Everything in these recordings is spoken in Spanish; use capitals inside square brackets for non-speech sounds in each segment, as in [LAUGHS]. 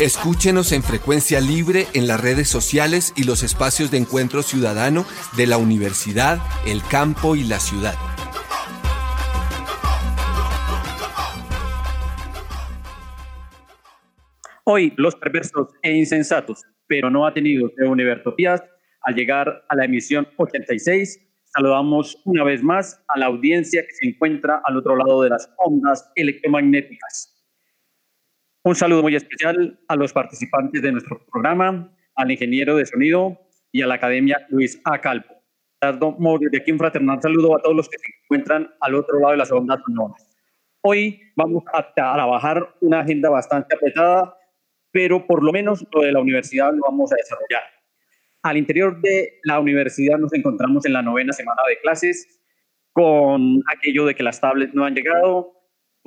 Escúchenos en frecuencia libre en las redes sociales y los espacios de encuentro ciudadano de la universidad, el campo y la ciudad. Hoy los perversos e insensatos, pero no ha tenido de Univertopías, al llegar a la emisión 86, saludamos una vez más a la audiencia que se encuentra al otro lado de las ondas electromagnéticas. Un saludo muy especial a los participantes de nuestro programa, al ingeniero de sonido y a la Academia Luis A. Calvo. De aquí un fraternal saludo a todos los que se encuentran al otro lado de las ondas sonoras. Hoy vamos a trabajar una agenda bastante apretada, pero por lo menos lo de la universidad lo vamos a desarrollar. Al interior de la universidad nos encontramos en la novena semana de clases con aquello de que las tablets no han llegado,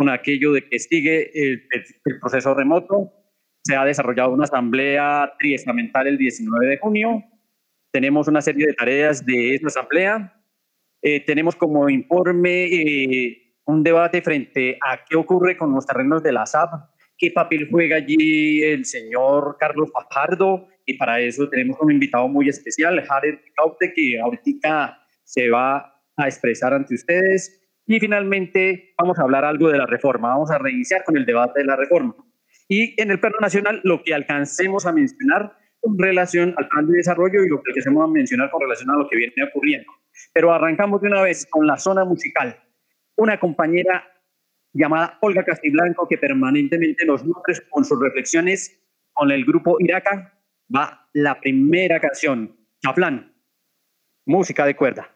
con aquello de que sigue el, proceso remoto. Se ha desarrollado una asamblea triestamental el 19 de junio. Tenemos una serie de tareas de esa asamblea. Eh, tenemos como informe eh, un debate frente a qué ocurre con los terrenos de la SAP, qué papel juega allí el señor Carlos Fajardo, y para eso tenemos un invitado muy especial, Jared Caute, que ahorita se va a expresar ante ustedes. Y finalmente vamos a hablar algo de la reforma, vamos a reiniciar con el debate de la reforma. Y en el plano nacional, lo que alcancemos a mencionar con relación al plan de desarrollo y lo que alcancemos a mencionar con relación a lo que viene ocurriendo. Pero arrancamos de una vez con la zona musical. Una compañera llamada Olga Castiblanco, que permanentemente nos nutre con sus reflexiones con el grupo Iraca, va la primera canción, Chaflán, música de cuerda.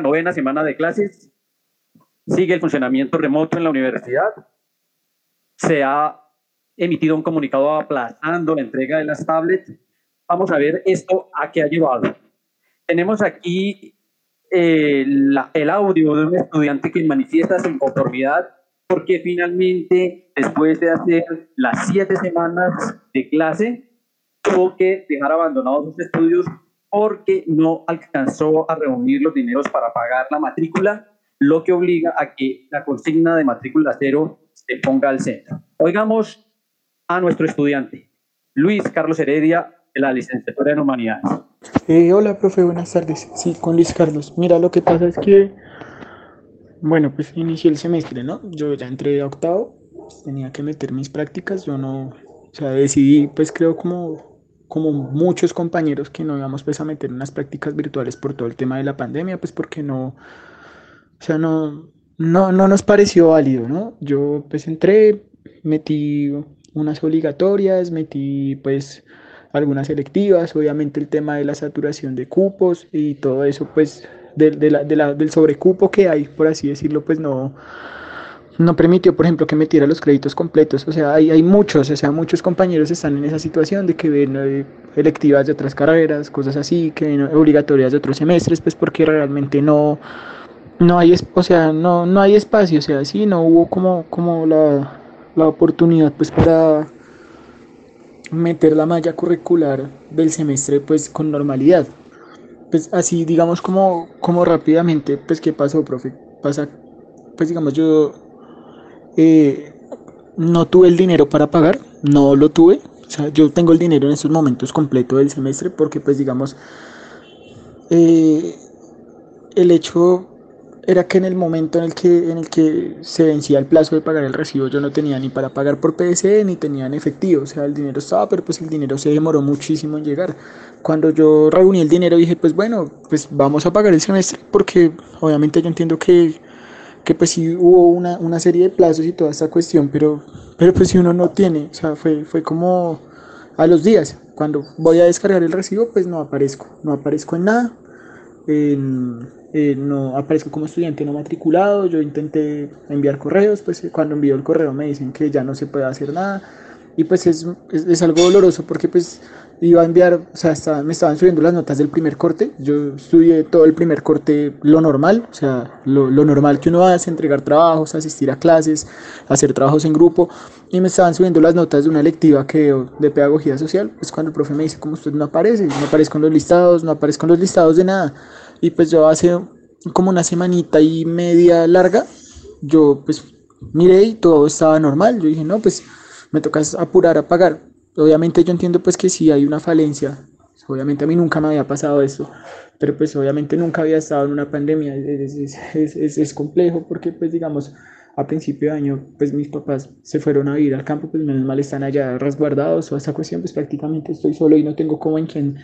Novena semana de clases. Sigue el funcionamiento remoto en la universidad. Se ha emitido un comunicado aplazando la entrega de las tablets. Vamos a ver esto a qué ha llevado. Tenemos aquí eh, el audio de un estudiante que manifiesta su inconformidad porque finalmente, después de hacer las siete semanas de clase, tuvo que dejar abandonados sus estudios porque no alcanzó a reunir los dineros para pagar la matrícula, lo que obliga a que la consigna de matrícula cero se ponga al centro. Oigamos a nuestro estudiante, Luis Carlos Heredia, de la licenciatura en Humanidades. Eh, hola, profe, buenas tardes. Sí, con Luis Carlos. Mira, lo que pasa es que, bueno, pues inicié el semestre, ¿no? Yo ya entré a octavo, tenía que meter mis prácticas, yo no, o sea, decidí, pues creo como, como muchos compañeros que no íbamos pues a meter unas prácticas virtuales por todo el tema de la pandemia, pues porque no, o sea, no, no, no nos pareció válido, ¿no? Yo pues entré, metí unas obligatorias, metí pues algunas selectivas, obviamente el tema de la saturación de cupos y todo eso, pues de, de la, de la, del sobrecupo que hay, por así decirlo, pues no, no permitió, por ejemplo, que metiera los créditos completos. O sea, hay, hay muchos, o sea, muchos compañeros están en esa situación de que ven eh, electivas de otras carreras, cosas así, que ven obligatorias de otros semestres, pues porque realmente no, no hay, o sea, no, no hay espacio, o sea, sí, no hubo como, como la, la oportunidad, pues para meter la malla curricular del semestre pues con normalidad. Pues así digamos como, como rápidamente, pues qué pasó, profe. Pasa, pues digamos yo eh, no tuve el dinero para pagar, no lo tuve. O sea, yo tengo el dinero en estos momentos completo del semestre porque pues digamos eh, el hecho era que en el momento en el que, en el que se vencía el plazo de pagar el recibo yo no tenía ni para pagar por PSE ni tenía en efectivo, o sea, el dinero estaba, pero pues el dinero se demoró muchísimo en llegar. Cuando yo reuní el dinero dije, pues bueno, pues vamos a pagar el semestre porque obviamente yo entiendo que, que pues sí hubo una, una serie de plazos y toda esta cuestión, pero, pero pues si uno no tiene, o sea, fue, fue como a los días, cuando voy a descargar el recibo, pues no aparezco, no aparezco en nada. Eh, no aparezco como estudiante no matriculado, yo intenté enviar correos, pues cuando envío el correo me dicen que ya no se puede hacer nada y pues es, es, algo doloroso porque pues iba a enviar, o sea, me estaban subiendo las notas del primer corte, yo estudié todo el primer corte lo normal, o sea, lo, lo normal que uno hace, entregar trabajos, asistir a clases, hacer trabajos en grupo. Y me estaban subiendo las notas de una lectiva que de pedagogía social, pues cuando el profe me dice como usted no aparece, no aparezco en los listados, no aparezco en los listados de nada y pues yo hace como una semanita y media larga, yo pues miré y todo estaba normal. Yo dije, no, pues me toca apurar a pagar. Obviamente yo entiendo pues que si hay una falencia. Obviamente a mí nunca me había pasado eso, pero pues obviamente nunca había estado en una pandemia. Es, es, es, complejo porque pues digamos, a principio de año pues mis papás se fueron a ir al campo, pues menos mal están allá resguardados o esta cuestión pues prácticamente estoy solo y no tengo como en quien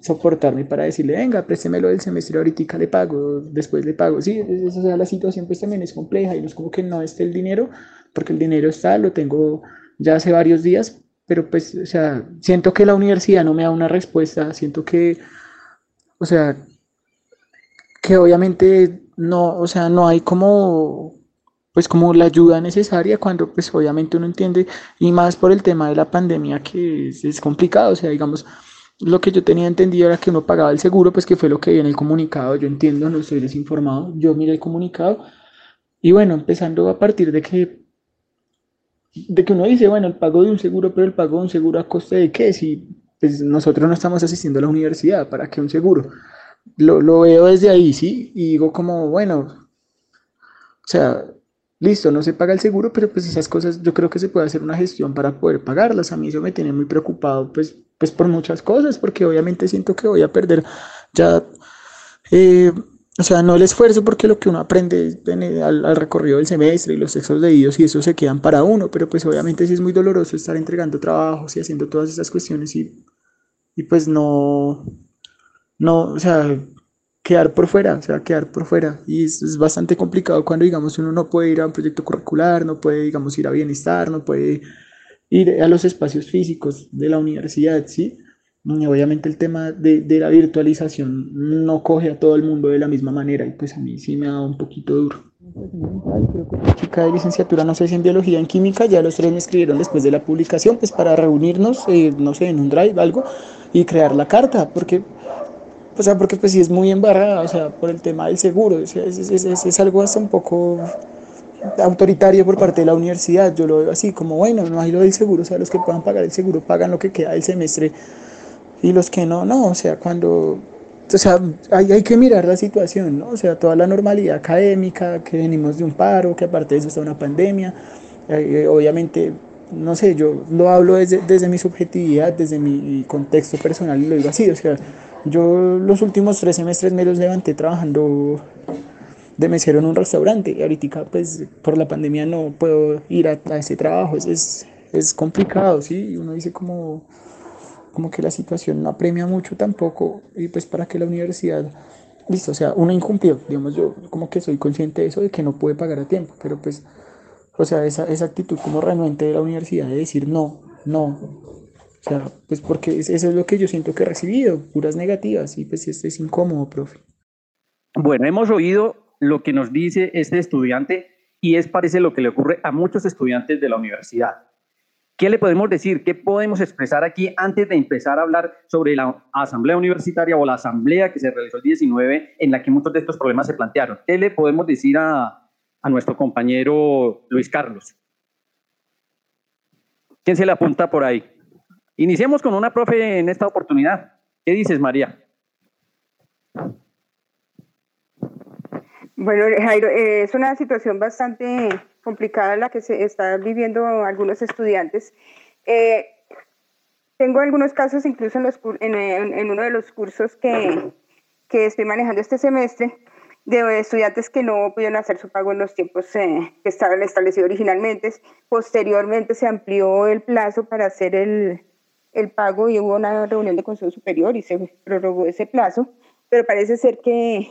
soportarme para decirle, venga, préstemelo del semestre, ahorita le pago, después le pago. Sí, esa sea, la situación pues también es compleja y no es como que no esté el dinero, porque el dinero está, lo tengo ya hace varios días, pero pues, o sea, siento que la universidad no me da una respuesta, siento que, o sea, que obviamente no, o sea, no hay como, pues como la ayuda necesaria cuando pues obviamente uno entiende, y más por el tema de la pandemia que es, es complicado, o sea, digamos, lo que yo tenía entendido era que uno pagaba el seguro, pues que fue lo que vi en el comunicado. Yo entiendo, no estoy desinformado. Yo miré el comunicado y bueno, empezando a partir de que, de que uno dice, bueno, el pago de un seguro, pero el pago de un seguro a coste de qué? Si pues, nosotros no estamos asistiendo a la universidad, ¿para qué un seguro? Lo, lo veo desde ahí, ¿sí? Y digo como, bueno, o sea, listo, no se paga el seguro, pero pues esas cosas yo creo que se puede hacer una gestión para poder pagarlas. A mí eso me tiene muy preocupado, pues pues por muchas cosas, porque obviamente siento que voy a perder ya, eh, o sea, no el esfuerzo, porque lo que uno aprende al, al, recorrido del semestre y los textos leídos y eso se quedan para uno, pero pues obviamente sí es muy doloroso estar entregando trabajos y haciendo todas esas cuestiones y, y pues no, no, o sea, quedar por fuera, o sea, quedar por fuera. Y es, es, bastante complicado cuando, digamos, uno no puede ir a un proyecto curricular, no puede, digamos, ir a bienestar, no puede ir a los espacios físicos de la universidad, ¿sí? Y obviamente el tema de, de, la virtualización no coge a todo el mundo de la misma manera y pues a mí sí me ha dado un poquito duro. Creo que la chica de licenciatura, no sé si en biología, en química, ya los tres me escribieron después de la publicación, pues para reunirnos, eh, no sé, en un drive, algo, y crear la carta, porque, o sea, porque pues sí es muy embarrada, o sea, por el tema del seguro, es, es, es, es algo hasta un poco autoritario por parte de la universidad. Yo lo veo así, como bueno, no hay lo del seguro, o sea, los que puedan pagar el seguro pagan lo que queda del semestre y los que no, no, o sea, cuando, o sea, hay, hay que mirar la situación, ¿no? O sea, toda la normalidad académica, que venimos de un paro, que aparte de eso está una pandemia, eh, obviamente, no sé, yo lo hablo desde, desde mi subjetividad, desde mi contexto personal y lo digo así, o sea, Yo los últimos tres semestres me los levanté trabajando de mesero en un restaurante y ahorita pues por la pandemia no puedo ir a, ese trabajo, es, es, complicado, ¿sí? Uno dice como, como que la situación no apremia mucho tampoco y pues para que la universidad, listo, o sea, uno incumplió, digamos yo como que soy consciente de eso, de que no puede pagar a tiempo, pero pues, o sea, esa, esa actitud como renuente de la universidad de decir no, no, o sea, pues porque eso es lo que yo siento que he recibido, puras negativas, y pues esto es incómodo, profe. Bueno, hemos oído lo que nos dice este estudiante y es parece lo que le ocurre a muchos estudiantes de la universidad. ¿Qué le podemos decir? ¿Qué podemos expresar aquí antes de empezar a hablar sobre la asamblea universitaria o la asamblea que se realizó el 19 en la que muchos de estos problemas se plantearon? ¿Qué le podemos decir a, a nuestro compañero Luis Carlos? ¿Quién se le apunta por ahí? Iniciemos con una profe en esta oportunidad. ¿Qué dices, María? Bueno, Jairo, es una situación bastante complicada la que se está viviendo algunos estudiantes. Eh, tengo algunos casos incluso en, uno de los cursos que, que, estoy manejando este semestre de estudiantes que no pudieron hacer su pago en los tiempos eh, que estaban establecidos originalmente. Posteriormente se amplió el plazo para hacer el, el pago y hubo una reunión de Consejo Superior y se prorrogó ese plazo, pero parece ser que,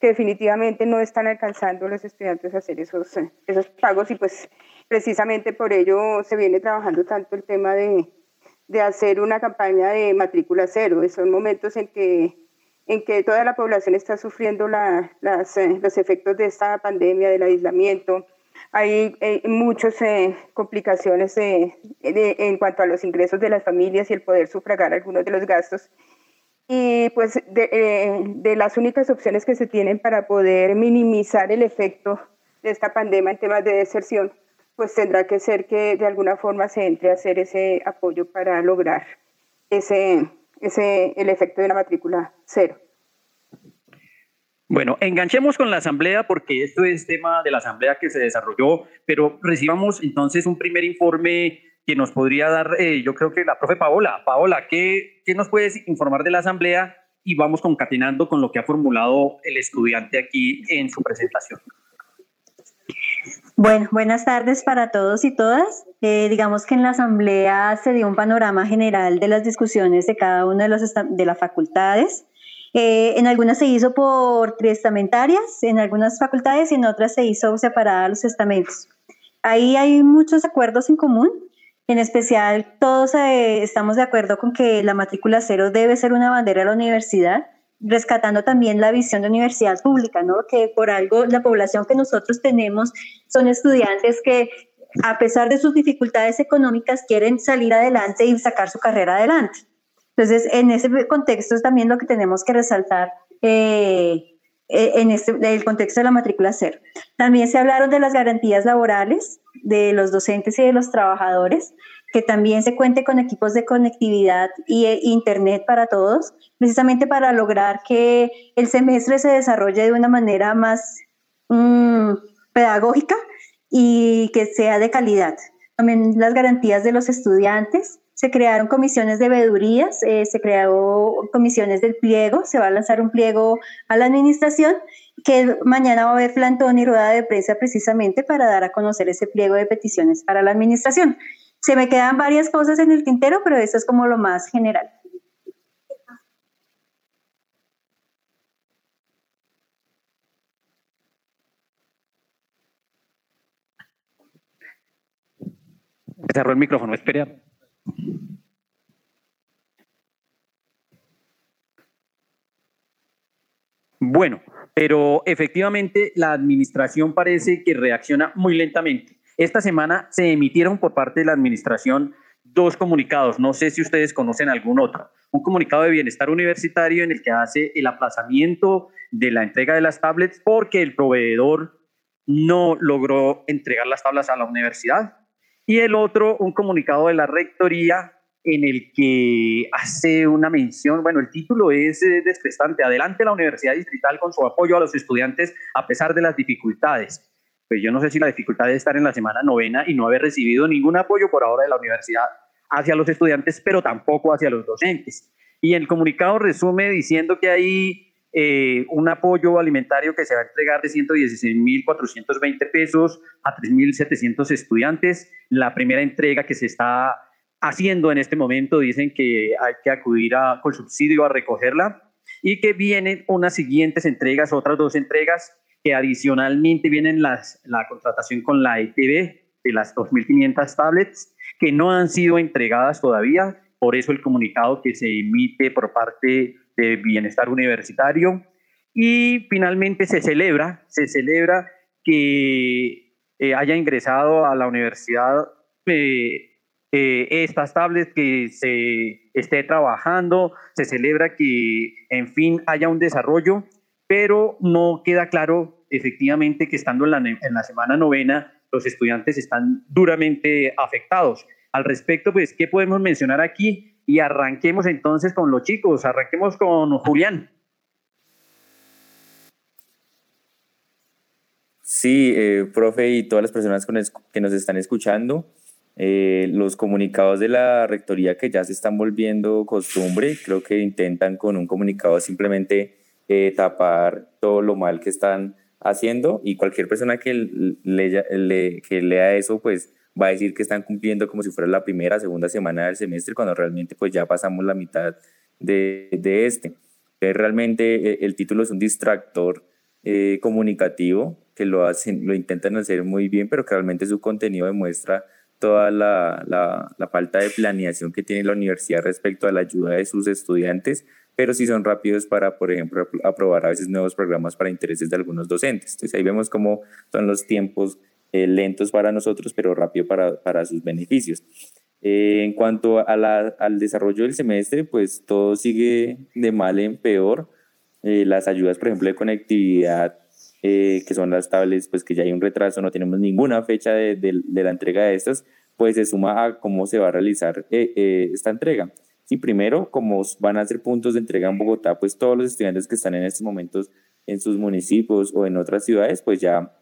que definitivamente no están alcanzando los estudiantes a hacer esos, esos pagos y pues precisamente por ello se viene trabajando tanto el tema de, de hacer una campaña de matrícula cero. Son momentos en que, en que toda la población está sufriendo la, las, eh, los efectos de esta pandemia, del aislamiento, hay, muchas eh, complicaciones en cuanto a los ingresos de las familias y el poder sufragar algunos de los gastos. Y pues eh, de, las únicas opciones que se tienen para poder minimizar el efecto de esta pandemia en temas de deserción, pues tendrá que ser que de alguna forma se entre a hacer ese apoyo para lograr ese, ese, el efecto de la matrícula cero. Bueno, enganchemos con la asamblea porque esto es tema de la asamblea que se desarrolló, pero recibamos entonces un primer informe que nos podría dar, eh, yo creo que la profe Paola. Paola, ¿qué, ¿qué nos puedes informar de la asamblea? Y vamos concatenando con lo que ha formulado el estudiante aquí en su presentación. Bueno, buenas tardes para todos y todas. Eh, digamos que en la asamblea se dio un panorama general de las discusiones de cada una de, de las facultades. Eh, en algunas se hizo por testamentarias, en algunas facultades y en otras se hizo separada los estamentos. Ahí hay muchos acuerdos en común. En especial, todos eh, estamos de acuerdo con que la matrícula cero debe ser una bandera de la universidad, rescatando también la visión de universidad pública, ¿no? que por algo la población que nosotros tenemos son estudiantes que a pesar de sus dificultades económicas quieren salir adelante y sacar su carrera adelante. Entonces, en ese contexto es también lo que tenemos que resaltar eh, en este, el contexto de la matrícula cero. También se hablaron de las garantías laborales de los docentes y de los trabajadores, que también se cuente con equipos de conectividad y e internet para todos, precisamente para lograr que el semestre se desarrolle de una manera más mm, pedagógica y que sea de calidad. También las garantías de los estudiantes, se crearon comisiones de veedurías, eh, se creó comisiones del pliego, se va a lanzar un pliego a la administración, que mañana va a haber plantón y rueda de prensa precisamente para dar a conocer ese pliego de peticiones para la administración. Se me quedan varias cosas en el tintero, pero eso es como lo más general. Cerró el micrófono, espera. Bueno, pero efectivamente la administración parece que reacciona muy lentamente. Esta semana se emitieron por parte de la administración dos comunicados, no sé si ustedes conocen algún otro. Un comunicado de bienestar universitario en el que hace el aplazamiento de la entrega de las tablets porque el proveedor no logró entregar las tablas a la universidad y el otro, un comunicado de la rectoría en el que hace una mención, bueno, el título es eh, descrestante, adelante la Universidad Distrital con su apoyo a los estudiantes a pesar de las dificultades. Pues yo no sé si la dificultad de estar en la semana novena y no haber recibido ningún apoyo por ahora de la universidad hacia los estudiantes, pero tampoco hacia los docentes. Y el comunicado resume diciendo que hay eh, un apoyo alimentario que se va a entregar de 116.420 pesos a 3.700 estudiantes. La primera entrega que se está haciendo en este momento dicen que hay que acudir con subsidio a recogerla y que vienen unas siguientes entregas, otras dos entregas que adicionalmente vienen las, la contratación con la ETB de las 2.500 tablets que no han sido entregadas todavía, por eso el comunicado que se emite por parte de Bienestar Universitario. Y finalmente se celebra, se celebra que eh, haya ingresado a la universidad eh, eh, estas tablets, que se esté trabajando, se celebra que, en fin, haya un desarrollo, pero no queda claro efectivamente que estando en la, en la semana novena, los estudiantes están duramente afectados. Al respecto, pues, ¿qué podemos mencionar aquí? Y arranquemos entonces con los chicos, arranquemos con Julián. Sí, eh, profe y todas las personas que nos están escuchando, eh, los comunicados de la rectoría que ya se están volviendo costumbre, creo que intentan con un comunicado simplemente eh, tapar todo lo mal que están haciendo y cualquier persona que, le, que lea eso pues va a decir que están cumpliendo como si fuera la primera, segunda semana del semestre, cuando realmente pues ya pasamos la mitad de, de este. Realmente eh, el título es un distractor eh, comunicativo que lo, hacen, lo intentan hacer muy bien, pero que realmente su contenido demuestra toda la, la, la, falta de planeación que tiene la universidad respecto a la ayuda de sus estudiantes, pero sí son rápidos para, por ejemplo, aprobar a veces nuevos programas para intereses de algunos docentes. Entonces ahí vemos cómo son los tiempos eh, lentos para nosotros, pero rápido para, para sus beneficios. Eh, en cuanto a la, al desarrollo del semestre, pues todo sigue de mal en peor. Eh, las ayudas, por ejemplo, de conectividad, que son las tablets, pues que ya hay un retraso, no tenemos ninguna fecha de, de, de la entrega de estas, pues se suma a cómo se va a realizar esta entrega. Sí, primero, como van a ser puntos de entrega en Bogotá, pues todos los estudiantes que están en estos momentos en sus municipios o en otras ciudades, pues ya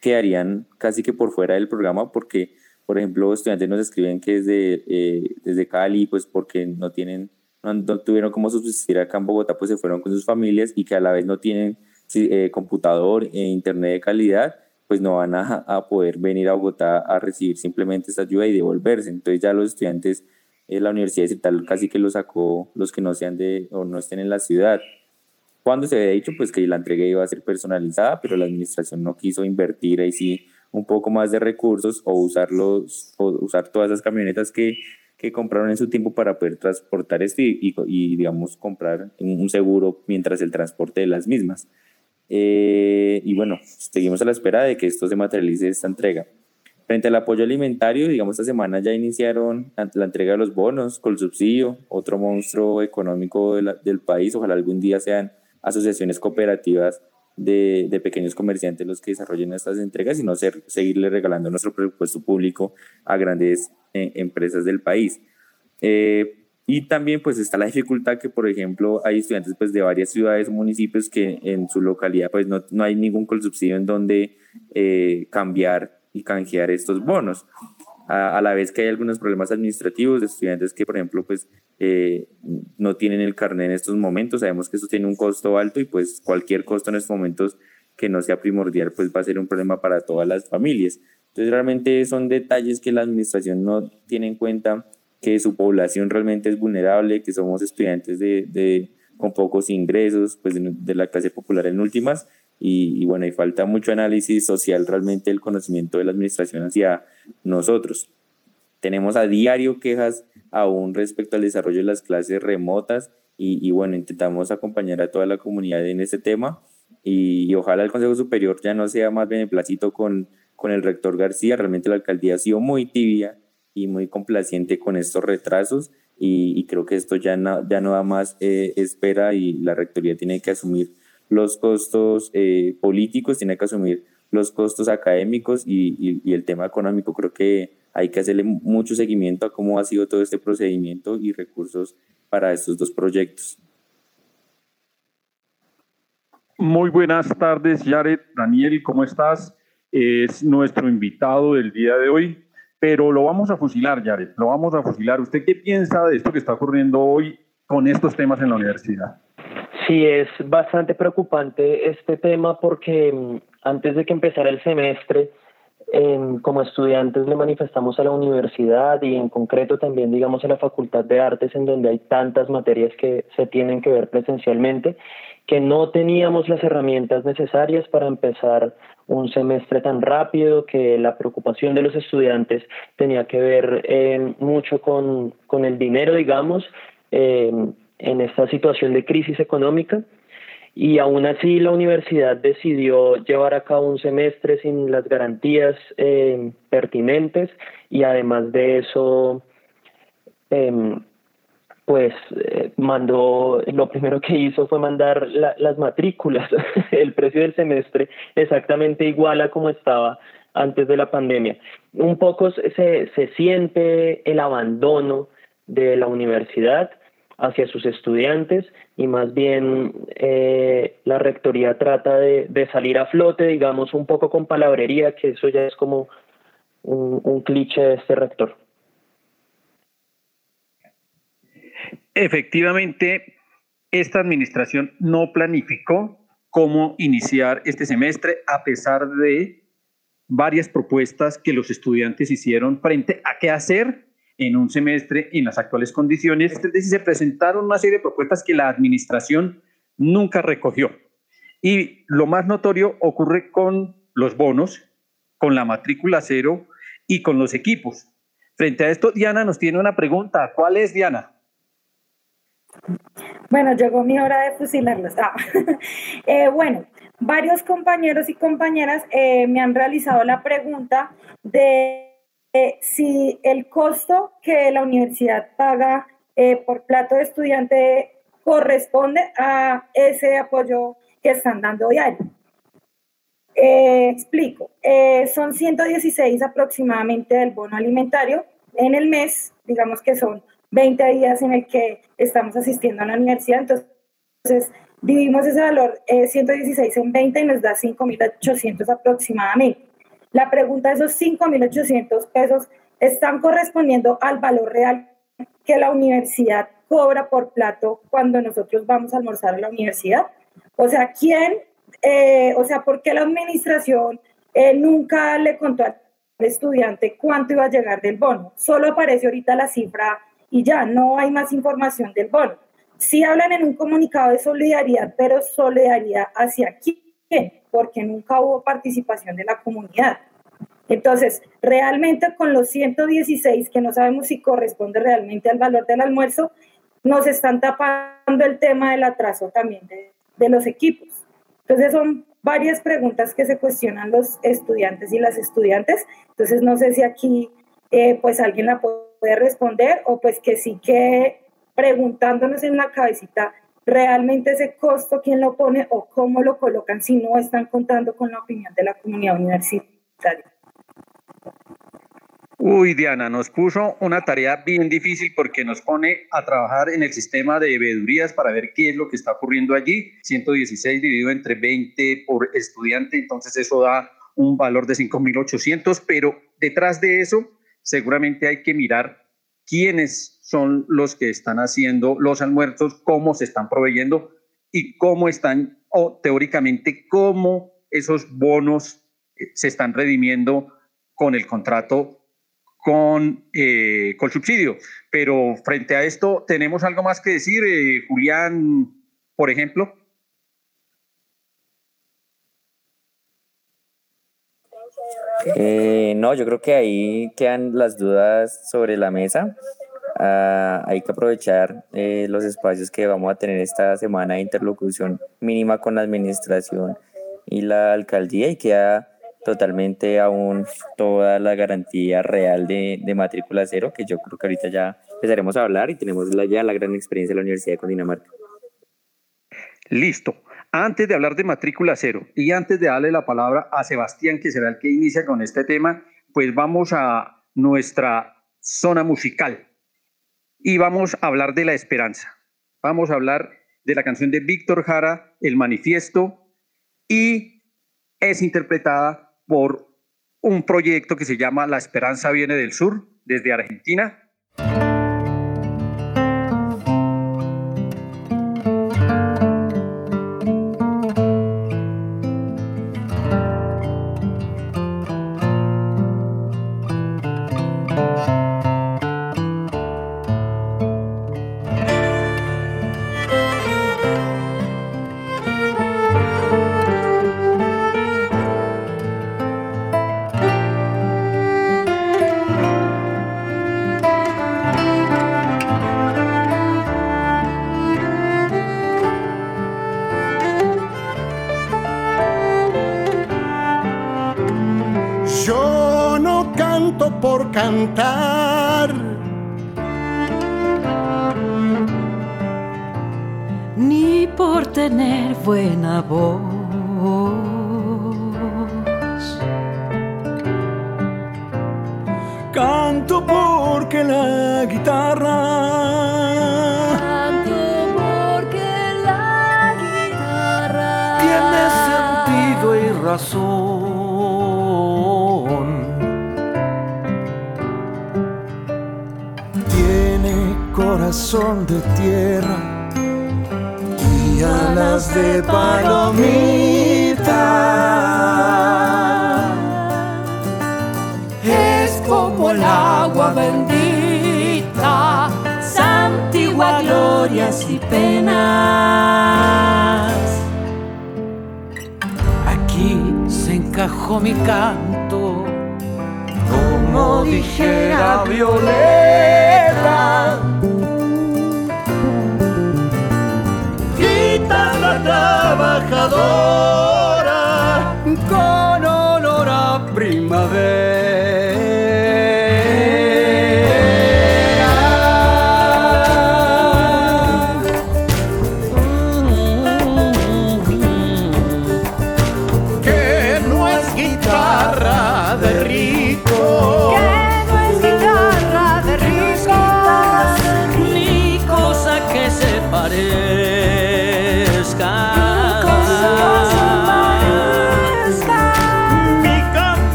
quedarían casi que por fuera del programa porque, por ejemplo, estudiantes nos escriben que desde, eh, desde Cali, pues porque no tienen, no, tuvieron cómo subsistir acá en Bogotá, pues se fueron con sus familias y que a la vez no tienen eh, computador e internet de calidad, pues no van a, a, poder venir a Bogotá a recibir simplemente esta ayuda y devolverse. Entonces ya los estudiantes, eh, la universidad tal casi que lo sacó los que no sean de o no estén en la ciudad. Cuando se había dicho pues que la entrega iba a ser personalizada, pero la administración no quiso invertir ahí sí un poco más de recursos o usarlos o usar todas esas camionetas que, que compraron en su tiempo para poder transportar esto y, y, digamos comprar un seguro mientras el transporte de las mismas. Eh, y bueno, seguimos a la espera de que esto se materialice esta entrega. Frente al apoyo alimentario, digamos, esta semana ya iniciaron la entrega de los bonos con el subsidio, otro monstruo económico del país. Ojalá algún día sean asociaciones cooperativas de, de, pequeños comerciantes los que desarrollen estas entregas y no ser, seguirle regalando nuestro presupuesto público a grandes eh, empresas del país. Eh, y también pues está la dificultad que, por ejemplo, hay estudiantes pues, de varias ciudades municipios que en su localidad pues no, no hay ningún subsidio en donde eh, cambiar y canjear estos bonos a, la vez que hay algunos problemas administrativos de estudiantes que, por ejemplo, pues eh, no tienen el carnet en estos momentos. Sabemos que eso tiene un costo alto y pues cualquier costo en estos momentos que no sea primordial, pues va a ser un problema para todas las familias. Entonces, realmente son detalles que la administración no tiene en cuenta, que su población realmente es vulnerable, que somos estudiantes de, con pocos ingresos, pues de, la clase popular en últimas, y, bueno, y falta mucho análisis social realmente el conocimiento de la administración hacia nosotros. Tenemos a diario quejas aún respecto al desarrollo de las clases remotas y, bueno, intentamos acompañar a toda la comunidad en este tema y, ojalá el Consejo Superior ya no sea más beneplácito con, con el rector García. Realmente la alcaldía ha sido muy tibia y muy complaciente con estos retrasos y, creo que esto ya no, ya no da más eh, espera y la rectoría tiene que asumir los costos eh, políticos, tiene que asumir los costos académicos y, y, el tema económico. Creo que hay que hacerle mucho seguimiento a cómo ha sido todo este procedimiento y recursos para estos dos proyectos. Muy buenas tardes, Jared. Daniel, ¿cómo estás? Es nuestro invitado del día de hoy, pero lo vamos a fusilar, Jared, lo vamos a fusilar. ¿Usted qué piensa de esto que está ocurriendo hoy con estos temas en la universidad. Sí, es bastante preocupante este tema porque mm, antes de que empezara el semestre, como estudiantes le manifestamos a la universidad y en concreto también, digamos, a la Facultad de Artes, en donde hay tantas materias que se tienen que ver presencialmente, que no teníamos las herramientas necesarias para empezar un semestre tan rápido, que la preocupación de los estudiantes tenía que ver eh, mucho con, con, el dinero, digamos, eh, en esta situación de crisis económica y aún así la universidad decidió llevar a cabo un semestre sin las garantías eh, pertinentes y además de eso em, pues eh, mandó lo primero que hizo fue mandar las matrículas. [LAUGHS] El precio del semestre exactamente igual a como estaba antes de la pandemia. Un poco se, se siente el abandono de la universidad hacia sus estudiantes y más bien eh, la rectoría trata de, salir a flote, digamos, un poco con palabrería, que eso ya es como un, un cliché de este rector. Efectivamente, esta administración no planificó cómo iniciar este semestre a pesar de varias propuestas que los estudiantes hicieron frente a qué hacer en un semestre en las actuales condiciones. Es decir, se presentaron una serie de propuestas que la administración nunca recogió. Y lo más notorio ocurre con los bonos, con la matrícula cero y con los equipos. Frente a esto, Diana nos tiene una pregunta. ¿Cuál es, Diana? Bueno, llegó mi hora de fusilarlos. Ah. [LAUGHS] Eh, bueno, varios compañeros y compañeras eh, me han realizado la pregunta de eh, si el costo que la universidad paga eh, por plato de estudiante corresponde a ese apoyo que están dando diario. Eh, explico, son 116 aproximadamente del bono alimentario en el mes, digamos que son 20 días en el que estamos asistiendo a la universidad, entonces dividimos ese valor 116 en 20 y nos da 5.800 aproximadamente. La pregunta de esos 5.800 pesos están correspondiendo al valor real que la universidad cobra por plato cuando nosotros vamos a almorzar a la universidad. O sea, ¿quién, eh, o sea, por qué la administración eh, nunca le contó al estudiante cuánto iba a llegar del bono? Solo aparece ahorita la cifra y ya, no hay más información del bono. Sí hablan en un comunicado de solidaridad, pero solidaridad hacia quién, porque nunca hubo participación de la comunidad. Entonces, realmente con los 116, que no sabemos si corresponde realmente al valor del almuerzo, nos están tapando el tema del atraso también de, los equipos. Entonces, son varias preguntas que se cuestionan los estudiantes y las estudiantes. Entonces, no sé si aquí eh, pues alguien la puede responder o pues que sí que preguntándonos en la cabecita realmente ese costo, quién lo pone o cómo lo colocan si no están contando con la opinión de la comunidad universitaria. Uy, Diana, nos puso una tarea bien difícil porque nos pone a trabajar en el sistema de veedurías para ver qué es lo que está ocurriendo allí. 116 dividido entre 20 por estudiante, entonces eso da un valor de 5.800, pero detrás de eso seguramente hay que mirar quiénes son los que están haciendo los almuerzos, cómo se están proveyendo y cómo están, o teóricamente, cómo esos bonos eh, se están redimiendo con el contrato con, eh, con subsidio. Pero frente a esto, ¿tenemos algo más que decir, eh, Julián, por ejemplo? Eh, no, yo creo que ahí quedan las dudas sobre la mesa. Ah, hay que aprovechar los espacios que vamos a tener esta semana de interlocución mínima con la administración y la alcaldía y queda totalmente aún toda la garantía real de, matrícula cero, que yo creo que ahorita ya empezaremos a hablar y tenemos ya la gran experiencia de la Universidad de Cundinamarca. Listo. Antes de hablar de matrícula cero y antes de darle la palabra a Sebastián, que será el que inicia con este tema, pues vamos a nuestra zona musical y vamos a hablar de la esperanza. Vamos a hablar de la canción de Víctor Jara, El Manifiesto, y es interpretada por un proyecto que se llama La Esperanza Viene del Sur, desde Argentina.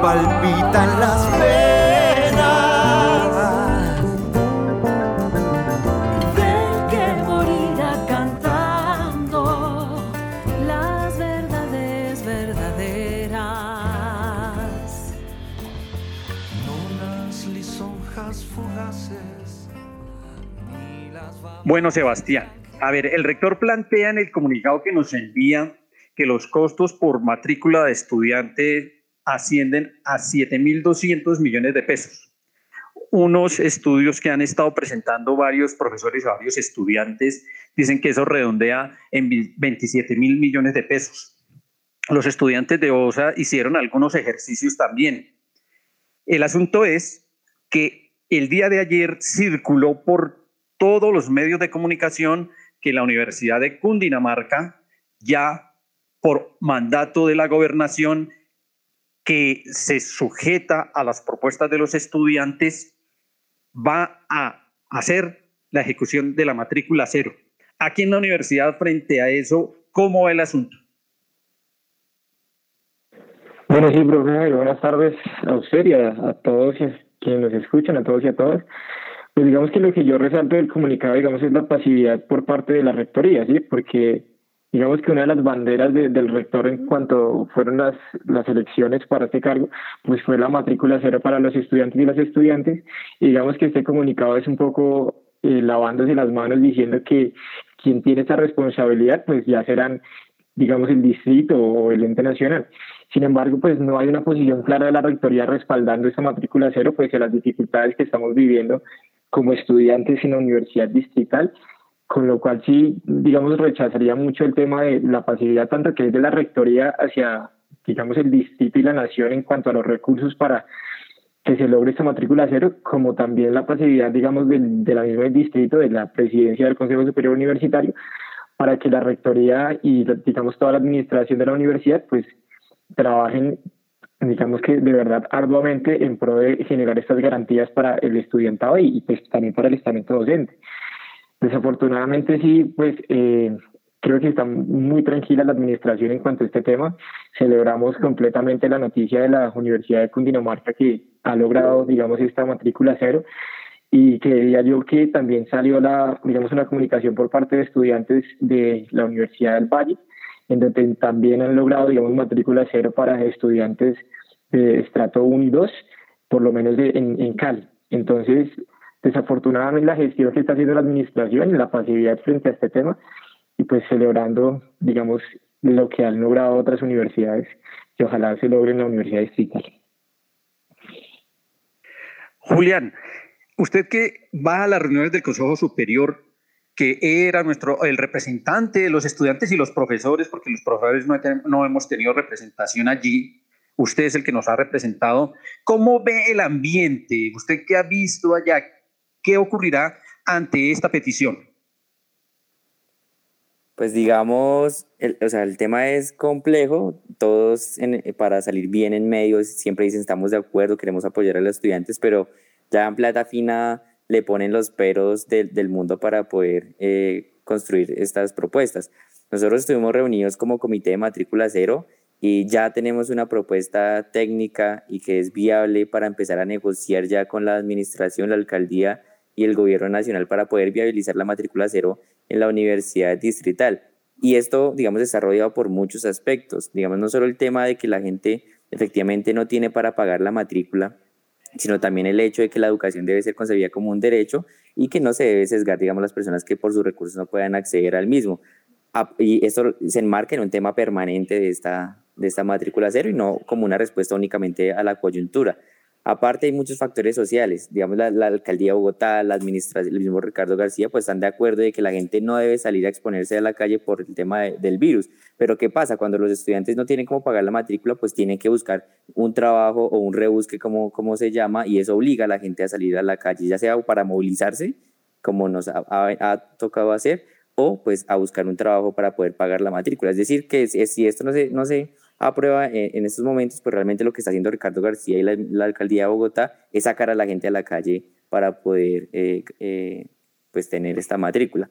Palpitan las venas? Del que morirá cantando las verdades verdaderas. No las lisonjas fugaces, ni las Bueno, Sebastián, a ver, el rector plantea en el comunicado que nos envía que los costos por matrícula de estudiante ascienden a 7.200 millones de pesos. Unos estudios que han estado presentando varios profesores y varios estudiantes dicen que eso redondea en 27 mil millones de pesos. Los estudiantes de OSA hicieron algunos ejercicios también. El asunto es que el día de ayer circuló por todos los medios de comunicación que la Universidad de Cundinamarca ya por mandato de la gobernación que se sujeta a las propuestas de los estudiantes va a hacer la ejecución de la matrícula cero. Aquí en la universidad, frente a eso, ¿cómo va el asunto? Bueno, sí, profe, buenas tardes a usted y a, a todos quienes nos escuchan, a todos y a todas. Pues digamos que lo que yo resalto del comunicado, digamos, es la pasividad por parte de la rectoría, ¿sí? Porque digamos que una de las banderas de, del rector en cuanto fueron las, las elecciones para este cargo, pues fue la matrícula cero para los estudiantes y las estudiantes. Y digamos que este comunicado es un poco eh, lavándose las manos diciendo que quien tiene esa responsabilidad, pues ya serán, digamos, el distrito o el ente nacional. Sin embargo, pues no hay una posición clara de la rectoría respaldando esa matrícula cero, pues de las dificultades que estamos viviendo como estudiantes en la universidad distrital, con lo cual sí, digamos, rechazaría mucho el tema de la pasividad, tanto que es de la rectoría hacia, digamos, el distrito y la nación en cuanto a los recursos para que se logre esta matrícula cero, como también la pasividad, digamos, del, de la misma distrito, de la presidencia del Consejo Superior Universitario, para que la rectoría y, digamos, toda la administración de la universidad, pues, trabajen, digamos que de verdad arduamente en pro de generar estas garantías para el estudiantado y pues también para el estamento docente. Desafortunadamente sí, pues eh, creo que está muy tranquila la administración en cuanto a este tema. Celebramos completamente la noticia de la Universidad de Cundinamarca que ha logrado, digamos, esta matrícula cero y que diría yo que también salió la, digamos, una comunicación por parte de estudiantes de la Universidad del Valle, en donde también han logrado, digamos, matrícula cero para estudiantes de estrato 1 y 2, por lo menos en Cali. Entonces, desafortunadamente la gestión que está haciendo la administración y la pasividad frente a este tema, y pues celebrando, digamos, lo que han logrado otras universidades y ojalá se logre en la Universidad Distrital. Julián, usted que va a las reuniones del Consejo Superior, que era nuestro, el representante de los estudiantes y los profesores, porque los profesores no, no hemos tenido representación allí, usted es el que nos ha representado. ¿Cómo ve el ambiente? ¿Usted qué ha visto allá? ¿Qué ocurrirá ante esta petición? Pues digamos, el, o sea, el tema es complejo, todos para salir bien en medio siempre dicen estamos de acuerdo, queremos apoyar a los estudiantes, pero ya en plata fina le ponen los peros del mundo para poder eh, construir estas propuestas. Nosotros estuvimos reunidos como comité de matrícula cero y ya tenemos una propuesta técnica y que es viable para empezar a negociar ya con la administración, la alcaldía y el gobierno nacional para poder viabilizar la matrícula cero en la universidad distrital. Y esto, digamos, desarrollado por muchos aspectos. Digamos, no solo el tema de que la gente efectivamente no tiene para pagar la matrícula, sino también el hecho de que la educación debe ser concebida como un derecho y que no se debe sesgar, digamos, las personas que por sus recursos no puedan acceder al mismo. Y esto se enmarca en un tema permanente de esta, de esta matrícula cero y no como una respuesta únicamente a la coyuntura. Aparte hay muchos factores sociales, digamos la, alcaldía de Bogotá, el mismo Ricardo García, pues están de acuerdo de que la gente no debe salir a exponerse a la calle por el tema del virus. Pero ¿qué pasa? Cuando los estudiantes no tienen cómo pagar la matrícula, pues tienen que buscar un trabajo o un rebusque, como, se llama, y eso obliga a la gente a salir a la calle, ya sea para movilizarse, como nos ha, ha, tocado hacer, o pues a buscar un trabajo para poder pagar la matrícula. Es decir, que si esto no se, no se aprueba en, en, estos momentos, pues realmente lo que está haciendo Ricardo García y la, alcaldía de Bogotá es sacar a la gente a la calle para poder eh, eh, pues tener esta matrícula.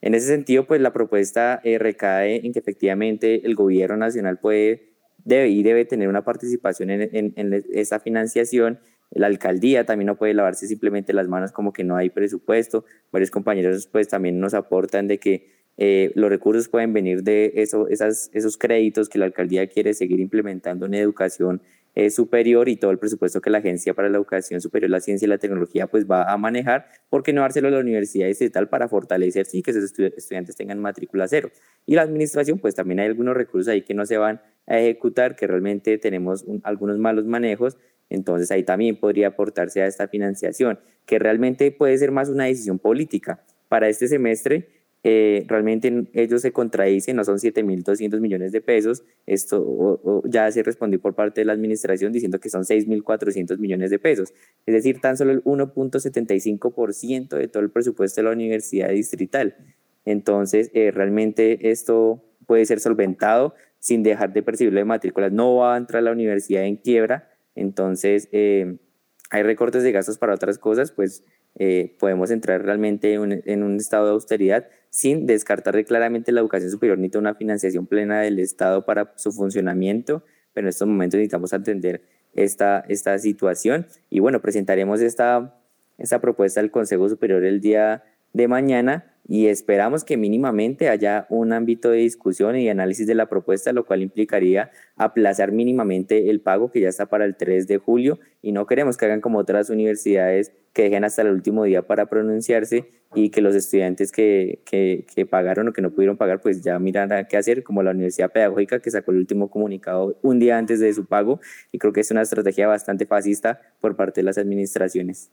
En ese sentido, pues la propuesta eh, recae en que efectivamente el gobierno nacional puede debe y debe tener una participación en, en, en esa financiación. La alcaldía también no puede lavarse simplemente las manos como que no hay presupuesto. Varios compañeros pues también nos aportan de que eh, los recursos pueden venir de eso, esas, esos créditos que la alcaldía quiere seguir implementando en educación eh, superior y todo el presupuesto que la Agencia para la Educación Superior, la Ciencia y la Tecnología pues va a manejar, ¿por qué no dárselo a la universidad estatal para fortalecer sí que esos estudiantes tengan matrícula cero? Y la administración pues también hay algunos recursos ahí que no se van a ejecutar, que realmente tenemos algunos malos manejos, entonces ahí también podría aportarse a esta financiación, que realmente puede ser más una decisión política. Para este semestre eh, realmente ellos se contradicen, no son 7.200 millones de pesos, esto ya se respondió por parte de la administración diciendo que son 6.400 millones de pesos, es decir, tan solo el 1.75% de todo el presupuesto de la universidad distrital. Entonces, eh, realmente esto puede ser solventado sin dejar de percibirlo de matrículas, no va a entrar la universidad en quiebra, entonces eh, hay recortes de gastos para otras cosas, pues eh, podemos entrar realmente en un, estado de austeridad sin descartar claramente la educación superior ni una financiación plena del Estado para su funcionamiento, pero en estos momentos necesitamos atender esta, esta situación. Y bueno, presentaremos esta, esta propuesta al Consejo Superior el día de mañana y esperamos que mínimamente haya un ámbito de discusión y análisis de la propuesta, lo cual implicaría aplazar mínimamente el pago que ya está para el 3 de julio y no queremos que hagan como otras universidades que dejen hasta el último día para pronunciarse y que los estudiantes que, que, que pagaron o que no pudieron pagar pues ya miran qué hacer, como la Universidad Pedagógica que sacó el último comunicado un día antes de su pago y creo que es una estrategia bastante fascista por parte de las administraciones.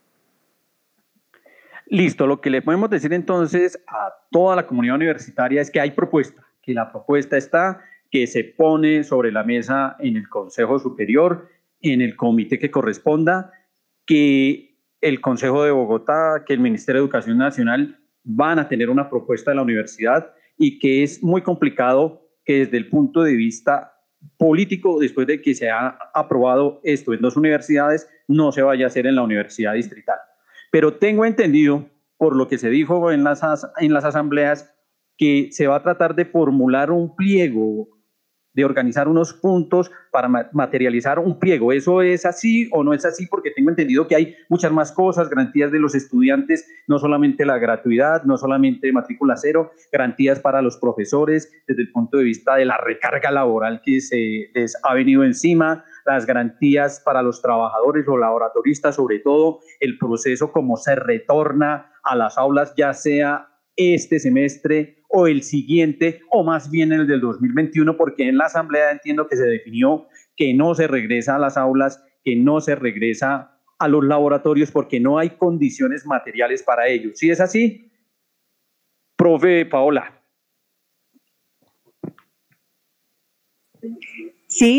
Listo, lo que le podemos decir entonces a toda la comunidad universitaria es que hay propuesta, que la propuesta está, que se pone sobre la mesa en el Consejo Superior, en el comité que corresponda, que el Consejo de Bogotá, que el Ministerio de Educación Nacional van a tener una propuesta de la universidad y que es muy complicado que desde el punto de vista político, después de que se ha aprobado esto en dos universidades, no se vaya a hacer en la universidad distrital. Pero tengo entendido, por lo que se dijo en las, en las asambleas, que se va a tratar de formular un pliego, de organizar unos puntos para materializar un pliego. ¿Eso es así o no es así? Porque tengo entendido que hay muchas más cosas, garantías de los estudiantes, no solamente la gratuidad, no solamente matrícula cero, garantías para los profesores desde el punto de vista de la recarga laboral que se les ha venido encima, las garantías para los trabajadores, los laboratoristas, sobre todo el proceso como se retorna a las aulas, ya sea este semestre o el siguiente o más bien el del 2021 porque en la asamblea entiendo que se definió que no se regresa a las aulas, que no se regresa a los laboratorios porque no hay condiciones materiales para ello. ¿Sí es así? Profe Paola.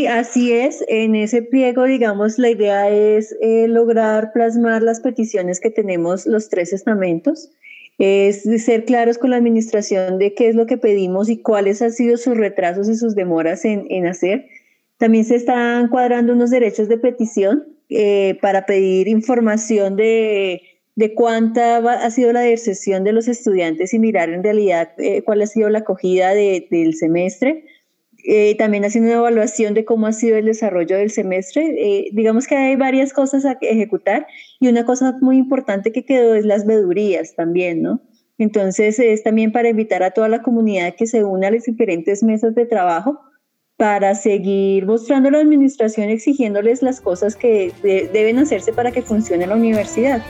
Así es. En ese pliego, digamos, la idea es eh, lograr plasmar las peticiones que tenemos los tres estamentos, es ser claros con la administración de qué es lo que pedimos y cuáles han sido sus retrasos y sus demoras en, hacer. También se están cuadrando unos derechos de petición eh, para pedir información de, de cuánta ha sido la deserción de los estudiantes y mirar en realidad eh, cuál ha sido la acogida de, del semestre. Eh, también haciendo una evaluación de cómo ha sido el desarrollo del semestre. Eh, digamos que hay varias cosas a ejecutar y una cosa muy importante que quedó es las vedurías también, ¿no? Entonces es también para invitar a toda la comunidad que se una a las diferentes mesas de trabajo para seguir mostrando a la administración, exigiéndoles las cosas que de, deben hacerse para que funcione la universidad.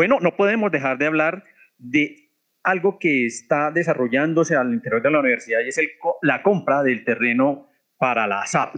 Bueno, no podemos dejar de hablar de algo que está desarrollándose al interior de la universidad y es la compra del terreno para la SAP.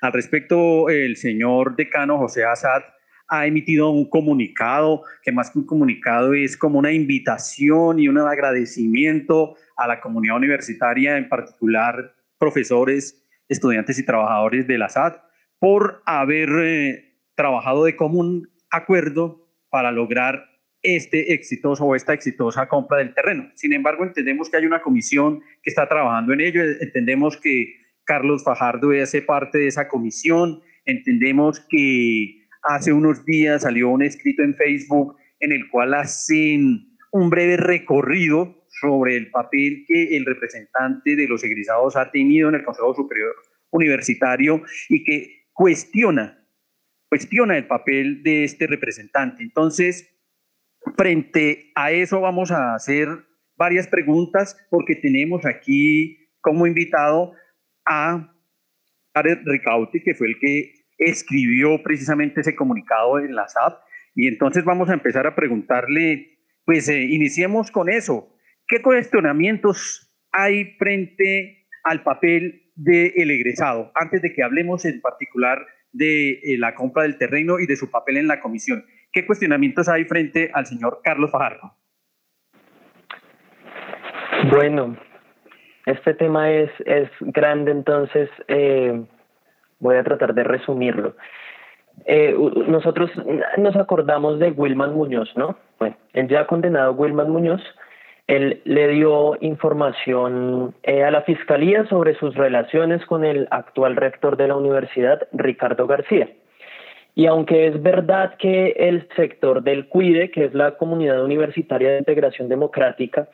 Al respecto, el señor decano José Azad ha emitido un comunicado, que más que un comunicado es como una invitación y un agradecimiento a la comunidad universitaria, en particular profesores, estudiantes y trabajadores de la SAT, por haber eh, trabajado de común acuerdo para lograr este exitoso o esta exitosa compra del terreno. Sin embargo, entendemos que hay una comisión que está trabajando en ello, entendemos que Carlos Fajardo hace parte de esa comisión, entendemos que hace unos días salió un escrito en Facebook en el cual hacen un breve recorrido sobre el papel que el representante de los egresados ha tenido en el Consejo Superior Universitario y que cuestiona cuestiona el papel de este representante. Entonces, frente a eso vamos a hacer varias preguntas porque tenemos aquí como invitado a Jared Ricauti, que fue el que escribió precisamente ese comunicado en la SAP. Y entonces vamos a empezar a preguntarle, pues eh, iniciemos con eso. ¿Qué cuestionamientos hay frente al papel del egresado? Antes de que hablemos en particular de eh, la compra del terreno y de su papel en la comisión, ¿qué cuestionamientos hay frente al señor Carlos Fajardo? Bueno, este tema es, es grande, entonces eh, voy a tratar de resumirlo. Eh, nosotros nos acordamos de Wilman Muñoz, ¿no? Bueno, el ya condenado Wilman Muñoz, él le dio información eh, a la fiscalía sobre sus relaciones con el actual rector de la universidad, Ricardo García. Y aunque es verdad que el sector del CUIDE, que es la Comunidad Universitaria de Integración Democrática,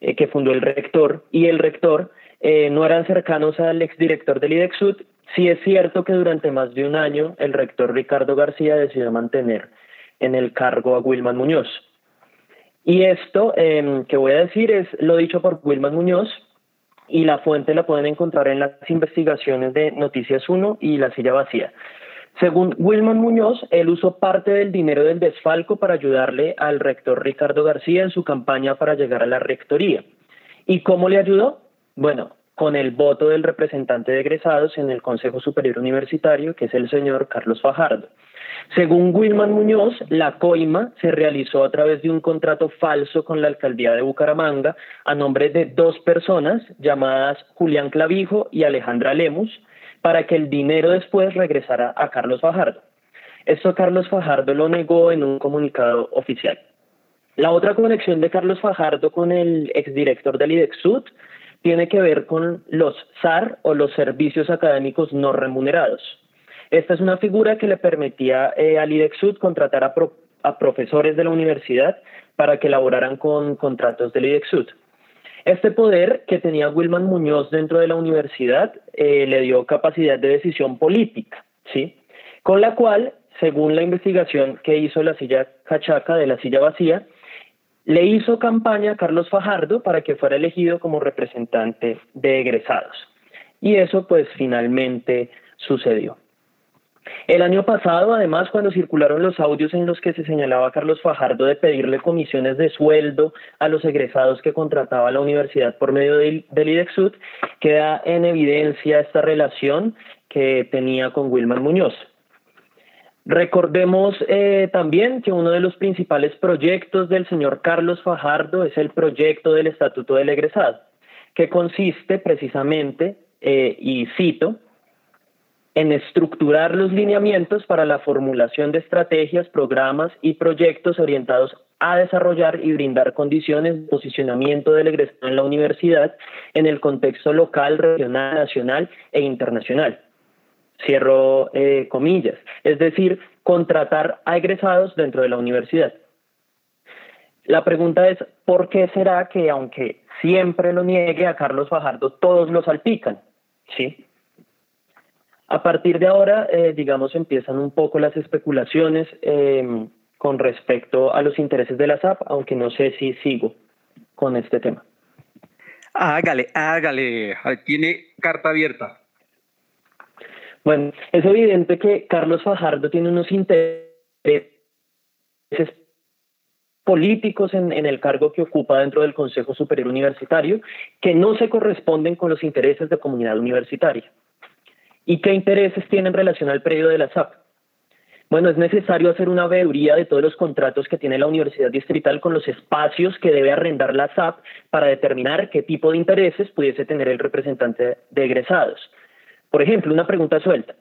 eh, que fundó el rector, y el rector eh, no eran cercanos al exdirector del IDEXUD, sí es cierto que durante más de un año el rector Ricardo García decidió mantener en el cargo a Wilman Muñoz. Y esto em, que voy a decir es lo dicho por Wilman Muñoz y la fuente la pueden encontrar en las investigaciones de Noticias 1 y La Silla Vacía. Según Wilman Muñoz, él usó parte del dinero del desfalco para ayudarle al rector Ricardo García en su campaña para llegar a la rectoría. ¿Y cómo le ayudó? Bueno, con el voto del representante de egresados en el Consejo Superior Universitario, que es el señor Carlos Fajardo. Según Wilman Muñoz, la coima se realizó a través de un contrato falso con la alcaldía de Bucaramanga a nombre de dos personas llamadas Julián Clavijo y Alejandra Lemus, para que el dinero después regresara a Carlos Fajardo. Esto Carlos Fajardo lo negó en un comunicado oficial. La otra conexión de Carlos Fajardo con el exdirector del IDEXUD tiene que ver con los SAR o los servicios académicos no remunerados. Esta es una figura que le permitía eh, al IDEXUD contratar a, a profesores de la universidad para que elaboraran con contratos del IDEXUD. Este poder que tenía Wilman Muñoz dentro de la universidad eh, le dio capacidad de decisión política, ¿sí? Con la cual, según la investigación que hizo la silla cachaca de la silla vacía, le hizo campaña a Carlos Fajardo para que fuera elegido como representante de egresados. Y eso pues finalmente sucedió. El año pasado, además, cuando circularon los audios en los que se señalaba a Carlos Fajardo de pedirle comisiones de sueldo a los egresados que contrataba la universidad por medio del, IDEXUD, queda en evidencia esta relación que tenía con Wilman Muñoz. Recordemos eh, también que uno de los principales proyectos del señor Carlos Fajardo es el proyecto del Estatuto del Egresado, que consiste precisamente, eh, y cito, en estructurar los lineamientos para la formulación de estrategias, programas y proyectos orientados a desarrollar y brindar condiciones de posicionamiento del egresado en la universidad en el contexto local, regional, nacional e internacional. Cierro eh, comillas, es decir, contratar a egresados dentro de la universidad. La pregunta es, ¿por qué será que aunque siempre lo niegue a Carlos Fajardo, todos lo salpican? ¿Sí? A partir de ahora, eh, digamos, empiezan un poco las especulaciones em, con respecto a los intereses de la SAP, aunque no sé si sigo con este tema. Hágale, hágale, tiene carta abierta. Bueno, es evidente que Carlos Fajardo tiene unos intereses políticos en, en, el cargo que ocupa dentro del Consejo Superior Universitario que no se corresponden con los intereses de comunidad universitaria. ¿Y qué intereses tiene en relación al predio de la SAP? Bueno, es necesario hacer una veeduría de todos los contratos que tiene la Universidad Distrital con los espacios que debe arrendar la SAP para determinar qué tipo de intereses pudiese tener el representante de egresados. Por ejemplo, una pregunta suelta.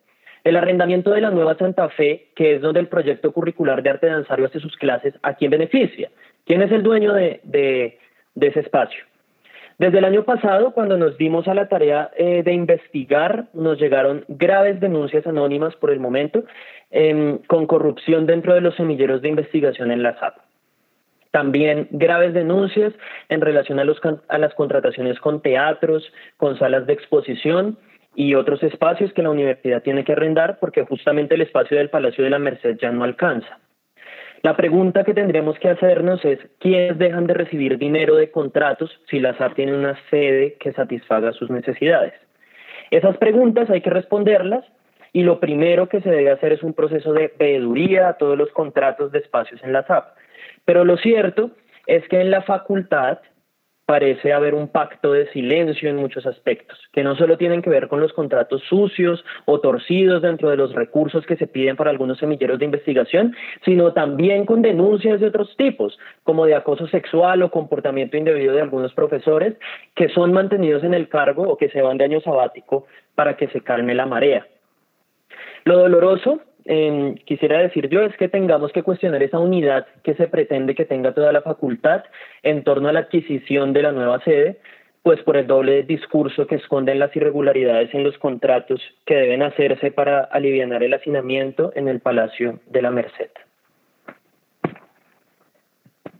El arrendamiento de la Nueva Santa Fe, que es donde el proyecto curricular de arte danzario hace sus clases, ¿a quién beneficia? ¿Quién es el dueño de, de ese espacio? Desde el año pasado, cuando nos dimos a la tarea eh, de investigar, nos llegaron graves denuncias anónimas por el momento em, con corrupción dentro de los semilleros de investigación en la SAP. También graves denuncias en relación a, los, a las contrataciones con teatros, con salas de exposición y otros espacios que la universidad tiene que arrendar porque justamente el espacio del Palacio de la Merced ya no alcanza. La pregunta que tendremos que hacernos es, ¿quiénes dejan de recibir dinero de contratos si la SAP tiene una sede que satisfaga sus necesidades? Esas preguntas hay que responderlas y lo primero que se debe hacer es un proceso de veeduría a todos los contratos de espacios en la SAP. Pero lo cierto es que en la facultad parece haber un pacto de silencio en muchos aspectos, que no solo tienen que ver con los contratos sucios o torcidos dentro de los recursos que se piden para algunos semilleros de investigación, sino también con denuncias de otros tipos, como de acoso sexual o comportamiento indebido de algunos profesores que son mantenidos en el cargo o que se van de año sabático para que se calme la marea. Lo doloroso eh, quisiera decir yo es que tengamos que cuestionar esa unidad que se pretende que tenga toda la facultad en torno a la adquisición de la nueva sede, pues por el doble discurso que esconden las irregularidades en los contratos que deben hacerse para aliviar el hacinamiento en el Palacio de la Merced.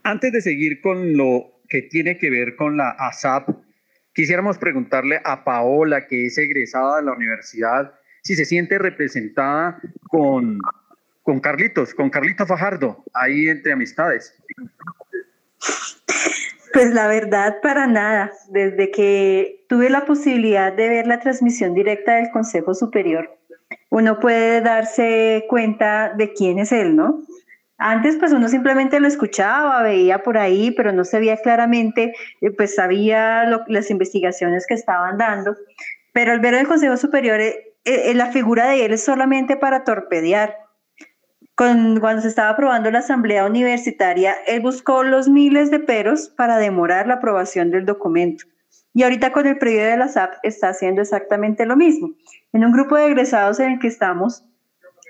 Antes de seguir con lo que tiene que ver con la ASAP, quisiéramos preguntarle a Paola, que es egresada de la universidad, si se siente representada con, con Carlitos, con Carlito Fajardo, ahí entre amistades. Pues la verdad, para nada. Desde que tuve la posibilidad de ver la transmisión directa del Consejo Superior, uno puede darse cuenta de quién es él, ¿no? Antes, pues uno simplemente lo escuchaba, veía por ahí, pero no se veía claramente, eh, pues sabía las investigaciones que estaban dando. Pero al ver el Consejo Superior, eh, eh, la figura de él es solamente para torpedear. Cuando se estaba aprobando la asamblea universitaria, él buscó los miles de peros para demorar la aprobación del documento. Y ahorita con el periodo de la SAP está haciendo exactamente lo mismo. En un grupo de egresados en el que estamos,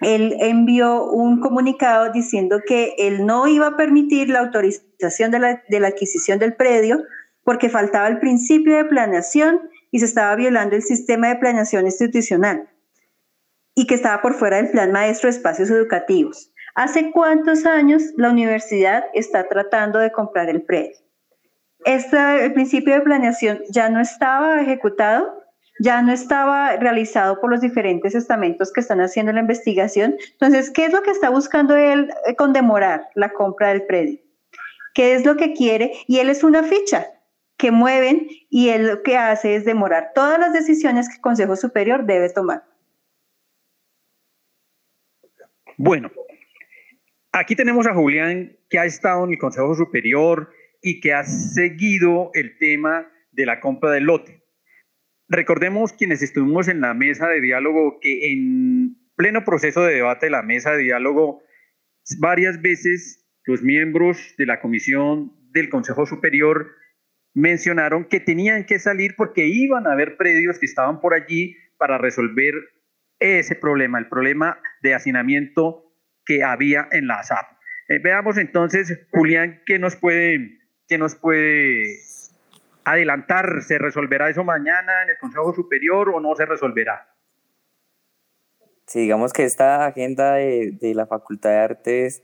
él envió un comunicado diciendo que él no iba a permitir la autorización de la adquisición del predio porque faltaba el principio de planeación y se estaba violando el sistema de planeación institucional y que estaba por fuera del plan maestro de espacios educativos. ¿Hace cuántos años la universidad está tratando de comprar el predio? Este, el principio de planeación ya no estaba ejecutado, ya no estaba realizado por los diferentes estamentos que están haciendo la investigación. Entonces, ¿qué es lo que está buscando él eh, con demorar la compra del predio? ¿Qué es lo que quiere? Y él es una ficha que mueven y él lo que hace es demorar todas las decisiones que el Consejo Superior debe tomar. Bueno, aquí tenemos a Julián que ha estado en el Consejo Superior y que ha seguido el tema de la compra del lote. Recordemos quienes estuvimos en la mesa de diálogo que en pleno proceso de debate de la mesa de diálogo, varias veces los miembros de la Comisión del Consejo Superior mencionaron que tenían que salir porque iban a haber predios que estaban por allí para resolver ese problema, el problema de hacinamiento que había en la SAP. Eh, veamos entonces, Julián, ¿qué nos puede, qué nos puede adelantar? ¿Se resolverá eso mañana en el Consejo Superior o no se resolverá? Sí, digamos que esta agenda de, de la Facultad de Artes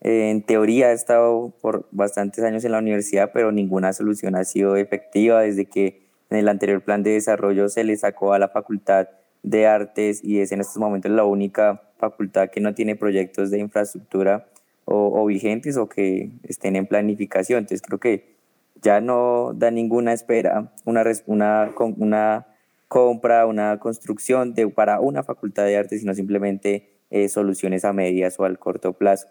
en teoría he estado por bastantes años en la universidad, pero ninguna solución ha sido efectiva desde que en el anterior plan de desarrollo se le sacó a la Facultad de Artes y es en estos momentos la única facultad que no tiene proyectos de infraestructura o, vigentes o que estén en planificación. Entonces creo que ya no da ninguna espera una, una, una compra, una construcción de, para una facultad de artes, sino simplemente eh, soluciones a medias o al corto plazo.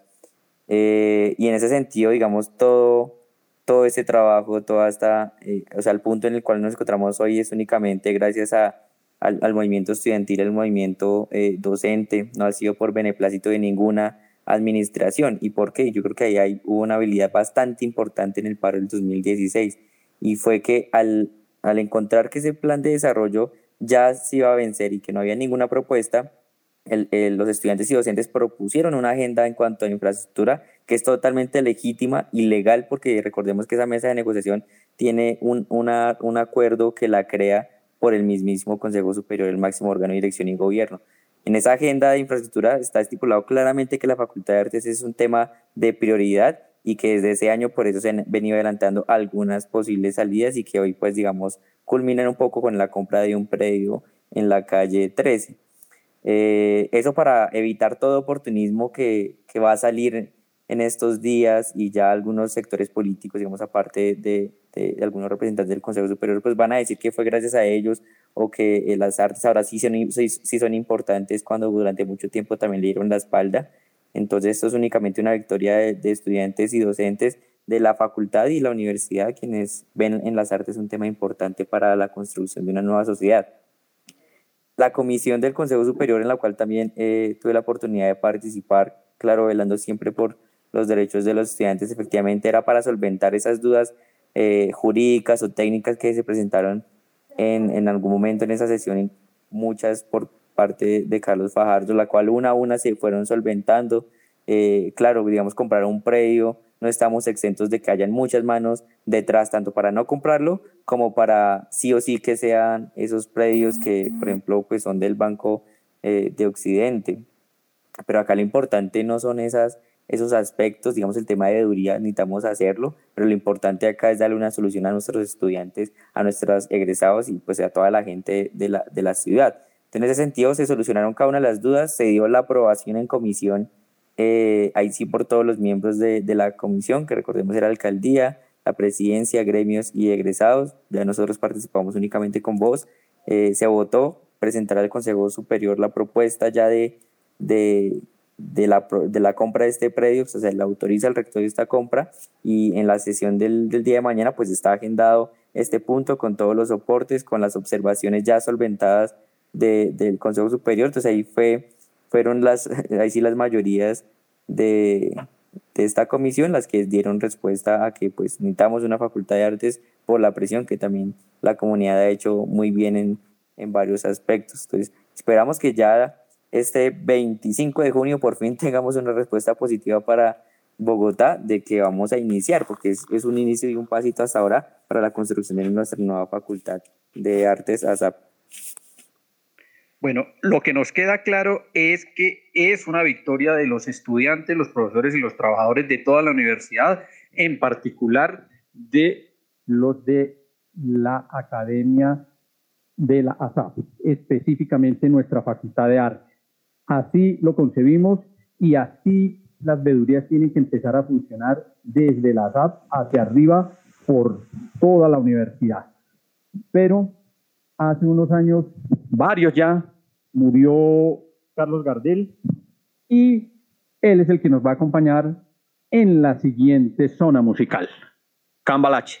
Eh, y en ese sentido, digamos, todo, todo este trabajo, toda esta, eh, o sea, el punto en el cual nos encontramos hoy es únicamente gracias a, al, al, movimiento estudiantil, al movimiento eh, docente, no ha sido por beneplácito de ninguna administración. ¿Y por qué? Yo creo que ahí hay, hubo una habilidad bastante importante en el paro del 2016 y fue que al, al encontrar que ese plan de desarrollo ya se iba a vencer y que no había ninguna propuesta, el, los estudiantes y docentes propusieron una agenda en cuanto a infraestructura que es totalmente legítima y legal porque recordemos que esa mesa de negociación tiene un, un acuerdo que la crea por el mismísimo Consejo Superior, el máximo órgano de dirección y gobierno. En esa agenda de infraestructura está estipulado claramente que la Facultad de Artes es un tema de prioridad y que desde ese año por eso se han venido adelantando algunas posibles salidas y que hoy pues digamos culminan un poco con la compra de un predio en la calle 13. Eh, eso para evitar todo oportunismo que, que, va a salir en estos días y ya algunos sectores políticos, digamos, aparte de, algunos representantes del Consejo Superior, pues van a decir que fue gracias a ellos o que las artes ahora sí son, importantes cuando durante mucho tiempo también le dieron la espalda. Entonces esto es únicamente una victoria de estudiantes y docentes de la facultad y la universidad, quienes ven en las artes un tema importante para la construcción de una nueva sociedad. La comisión del Consejo Superior, en la cual también eh, tuve la oportunidad de participar, claro, velando siempre por los derechos de los estudiantes, efectivamente era para solventar esas dudas eh, jurídicas o técnicas que se presentaron en, en algún momento en esa sesión, muchas por parte de Carlos Fajardo, la cual una a una se fueron solventando. Eh, claro, digamos, comprar un predio, no estamos exentos de que hayan muchas manos detrás, tanto para no comprarlo como para sí o sí que sean esos predios que, por ejemplo, pues son del Banco eh, de Occidente. Pero acá lo importante no son esas, esos aspectos, digamos, el tema de deudía, necesitamos hacerlo, pero lo importante acá es darle una solución a nuestros estudiantes, a nuestros egresados y pues a toda la gente de la, de la ciudad. En ese sentido se solucionaron cada una de las dudas, se dio la aprobación en comisión, eh, ahí sí por todos los miembros de, de, la comisión, que recordemos era alcaldía, la presidencia, gremios y egresados, ya nosotros participamos únicamente con vos, eh, se votó presentar al Consejo Superior la propuesta ya de, de, de, la, de la compra de este predio, o sea, le autoriza al rector esta compra y en la sesión del, del día de mañana pues está agendado este punto con todos los soportes, con las observaciones ya solventadas de, del Consejo Superior, entonces ahí fue, fueron las, [LAUGHS] ahí sí las mayorías de, de esta comisión las que dieron respuesta a que pues necesitamos una facultad de artes por la presión que también la comunidad ha hecho muy bien en, en varios aspectos. Entonces esperamos que ya este 25 de junio por fin [LAUGHS] tengamos una respuesta positiva para Bogotá de que vamos a iniciar, porque es, es un inicio y un pasito hasta ahora para la construcción de nuestra nueva facultad de artes ASAP. Bueno, lo que nos queda claro es que es una victoria de los estudiantes, los profesores y los trabajadores de toda la universidad, en particular de los de la Academia de la ASAP, específicamente nuestra Facultad de Arte. Así lo concebimos y así las vedurías tienen que empezar a funcionar desde la ASAP hacia arriba por toda la universidad. Pero hace unos años, varios ya, murió Carlos Gardel y él es el que nos va a acompañar en la siguiente zona musical, Cambalache.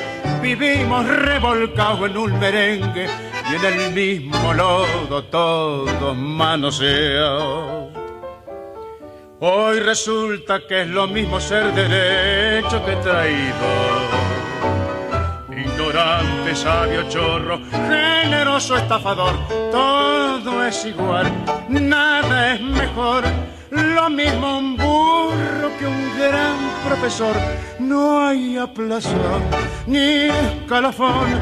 Vivimos revolcados en un merengue y en el mismo lodo todos manoseados. Hoy resulta que es lo mismo ser derecho que traidor. Ignorante, sabio, chorro, generoso, estafador, todo es igual, nada es mejor. Lo mismo un burro que un gran profesor, no hay aplazón ni escalafón,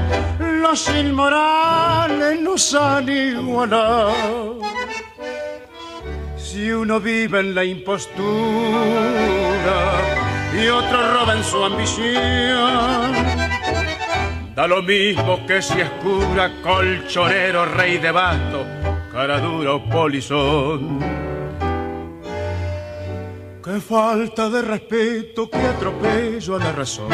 los inmorales nos han igualado. Si uno vive en la impostura y otro roba en su ambición, da lo mismo que si es cura, colchonero, rey de basto, cara dura o polizón. Qué falta de respeto, qué atropello a la razón.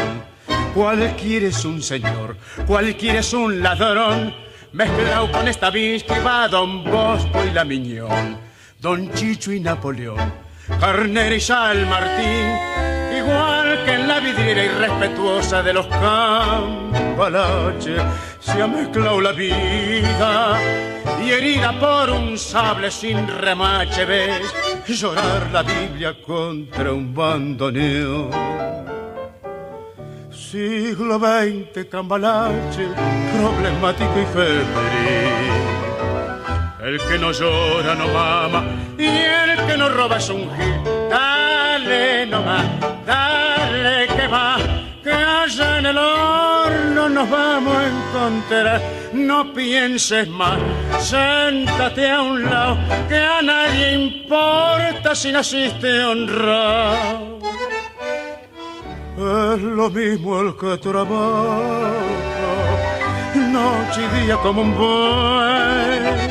Cualquiera es un señor, cualquiera es un ladrón, mezclado con esta que va Don Bosco y la Miñón, Don Chicho y Napoleón, Carnera y San Martín, igual vidriera irrespetuosa de los cambalaches, se ha mezclado la vida y herida por un sable sin remache ves llorar la Biblia contra un bandoneón siglo XX, cambalache, problemático y febril. El que no llora no mama y el que no roba es un gil. Dale nomás, dale en el horno nos vamos a encontrar. No pienses más, siéntate a un lado, que a nadie importa si naciste honrado. Es lo mismo el que trabaja, noche y día como un buey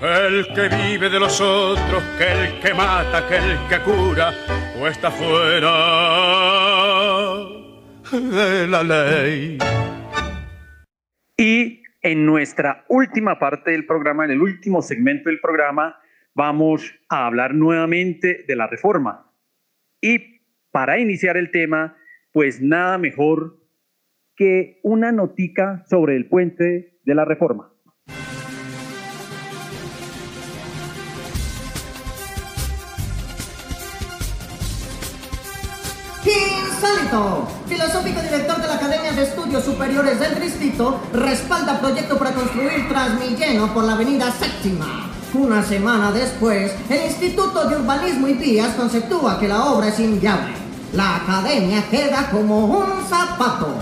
que el que vive de los otros, que el que mata, que el que cura, o está fuera de la ley. Y en nuestra última parte del programa, en el último segmento del programa, vamos a hablar nuevamente de la reforma. Y para iniciar el tema, pues nada mejor que una notica sobre el puente de la reforma. Insólito. Filosófico director de la Academia de Estudios Superiores del Distrito respalda proyecto para construir Transmilleno por la avenida Séptima. Una semana después, el Instituto de Urbanismo y Vías conceptúa que la obra es inviable. La academia queda como un zapato.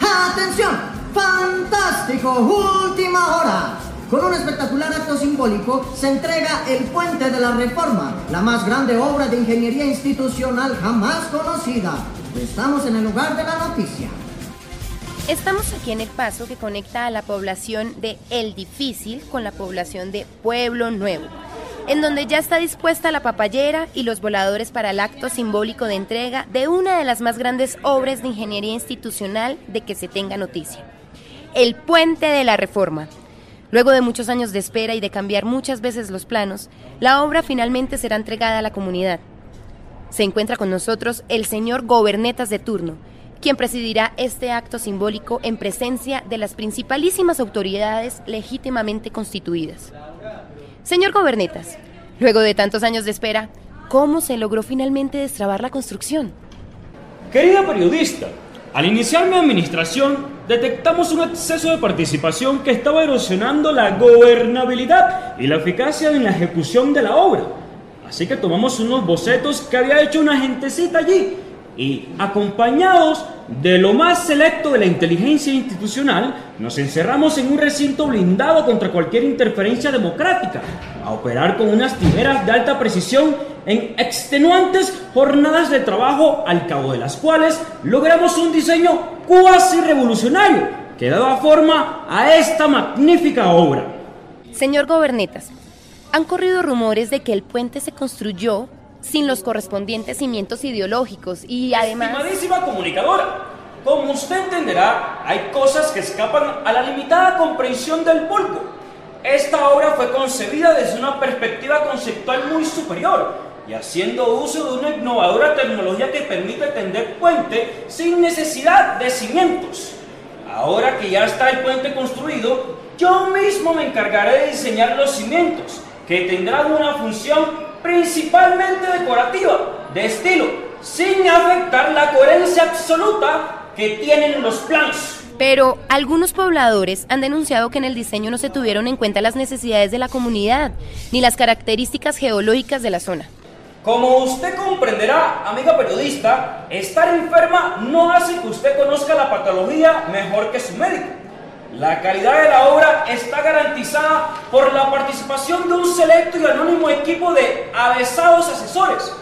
¡Atención! ¡Fantástico! ¡Última hora! Con un espectacular acto simbólico se entrega el Puente de la Reforma, la más grande obra de ingeniería institucional jamás conocida. Estamos en el lugar de la noticia. Estamos aquí en el paso que conecta a la población de El Difícil con la población de Pueblo Nuevo, en donde ya está dispuesta la papayera y los voladores para el acto simbólico de entrega de una de las más grandes obras de ingeniería institucional de que se tenga noticia. El Puente de la Reforma, Luego de muchos años de espera y de cambiar muchas veces los planos, la obra finalmente será entregada a la comunidad. Se encuentra con nosotros el señor Gobernetas de turno, quien presidirá este acto simbólico en presencia de las principalísimas autoridades legítimamente constituidas. Señor Gobernetas, luego de tantos años de espera, ¿cómo se logró finalmente destrabar la construcción? Querida periodista, al iniciar mi administración, detectamos un exceso de participación que estaba erosionando la gobernabilidad y la eficacia en la ejecución de la obra. Así que tomamos unos bocetos que había hecho una gentecita allí y, acompañados de lo más selecto de la inteligencia institucional, nos encerramos en un recinto blindado contra cualquier interferencia democrática, a operar con unas tijeras de alta precisión en extenuantes jornadas de trabajo al cabo de las cuales logramos un diseño cuasi revolucionario que daba forma a esta magnífica obra. Señor Gobernetas, han corrido rumores de que el puente se construyó sin los correspondientes cimientos ideológicos y además... Estimadísima comunicadora, como usted entenderá, hay cosas que escapan a la limitada comprensión del pulpo. Esta obra fue concebida desde una perspectiva conceptual muy superior y haciendo uso de una innovadora tecnología que permite tender puente sin necesidad de cimientos. Ahora que ya está el puente construido, yo mismo me encargaré de diseñar los cimientos, que tendrán una función principalmente decorativa, de estilo, sin afectar la coherencia absoluta que tienen los planos. Pero algunos pobladores han denunciado que en el diseño no se tuvieron en cuenta las necesidades de la comunidad, ni las características geológicas de la zona. Como usted comprenderá, amiga periodista, estar enferma no hace que usted conozca la patología mejor que su médico. La calidad de la obra está garantizada por la participación de un selecto y anónimo equipo de avesados asesores.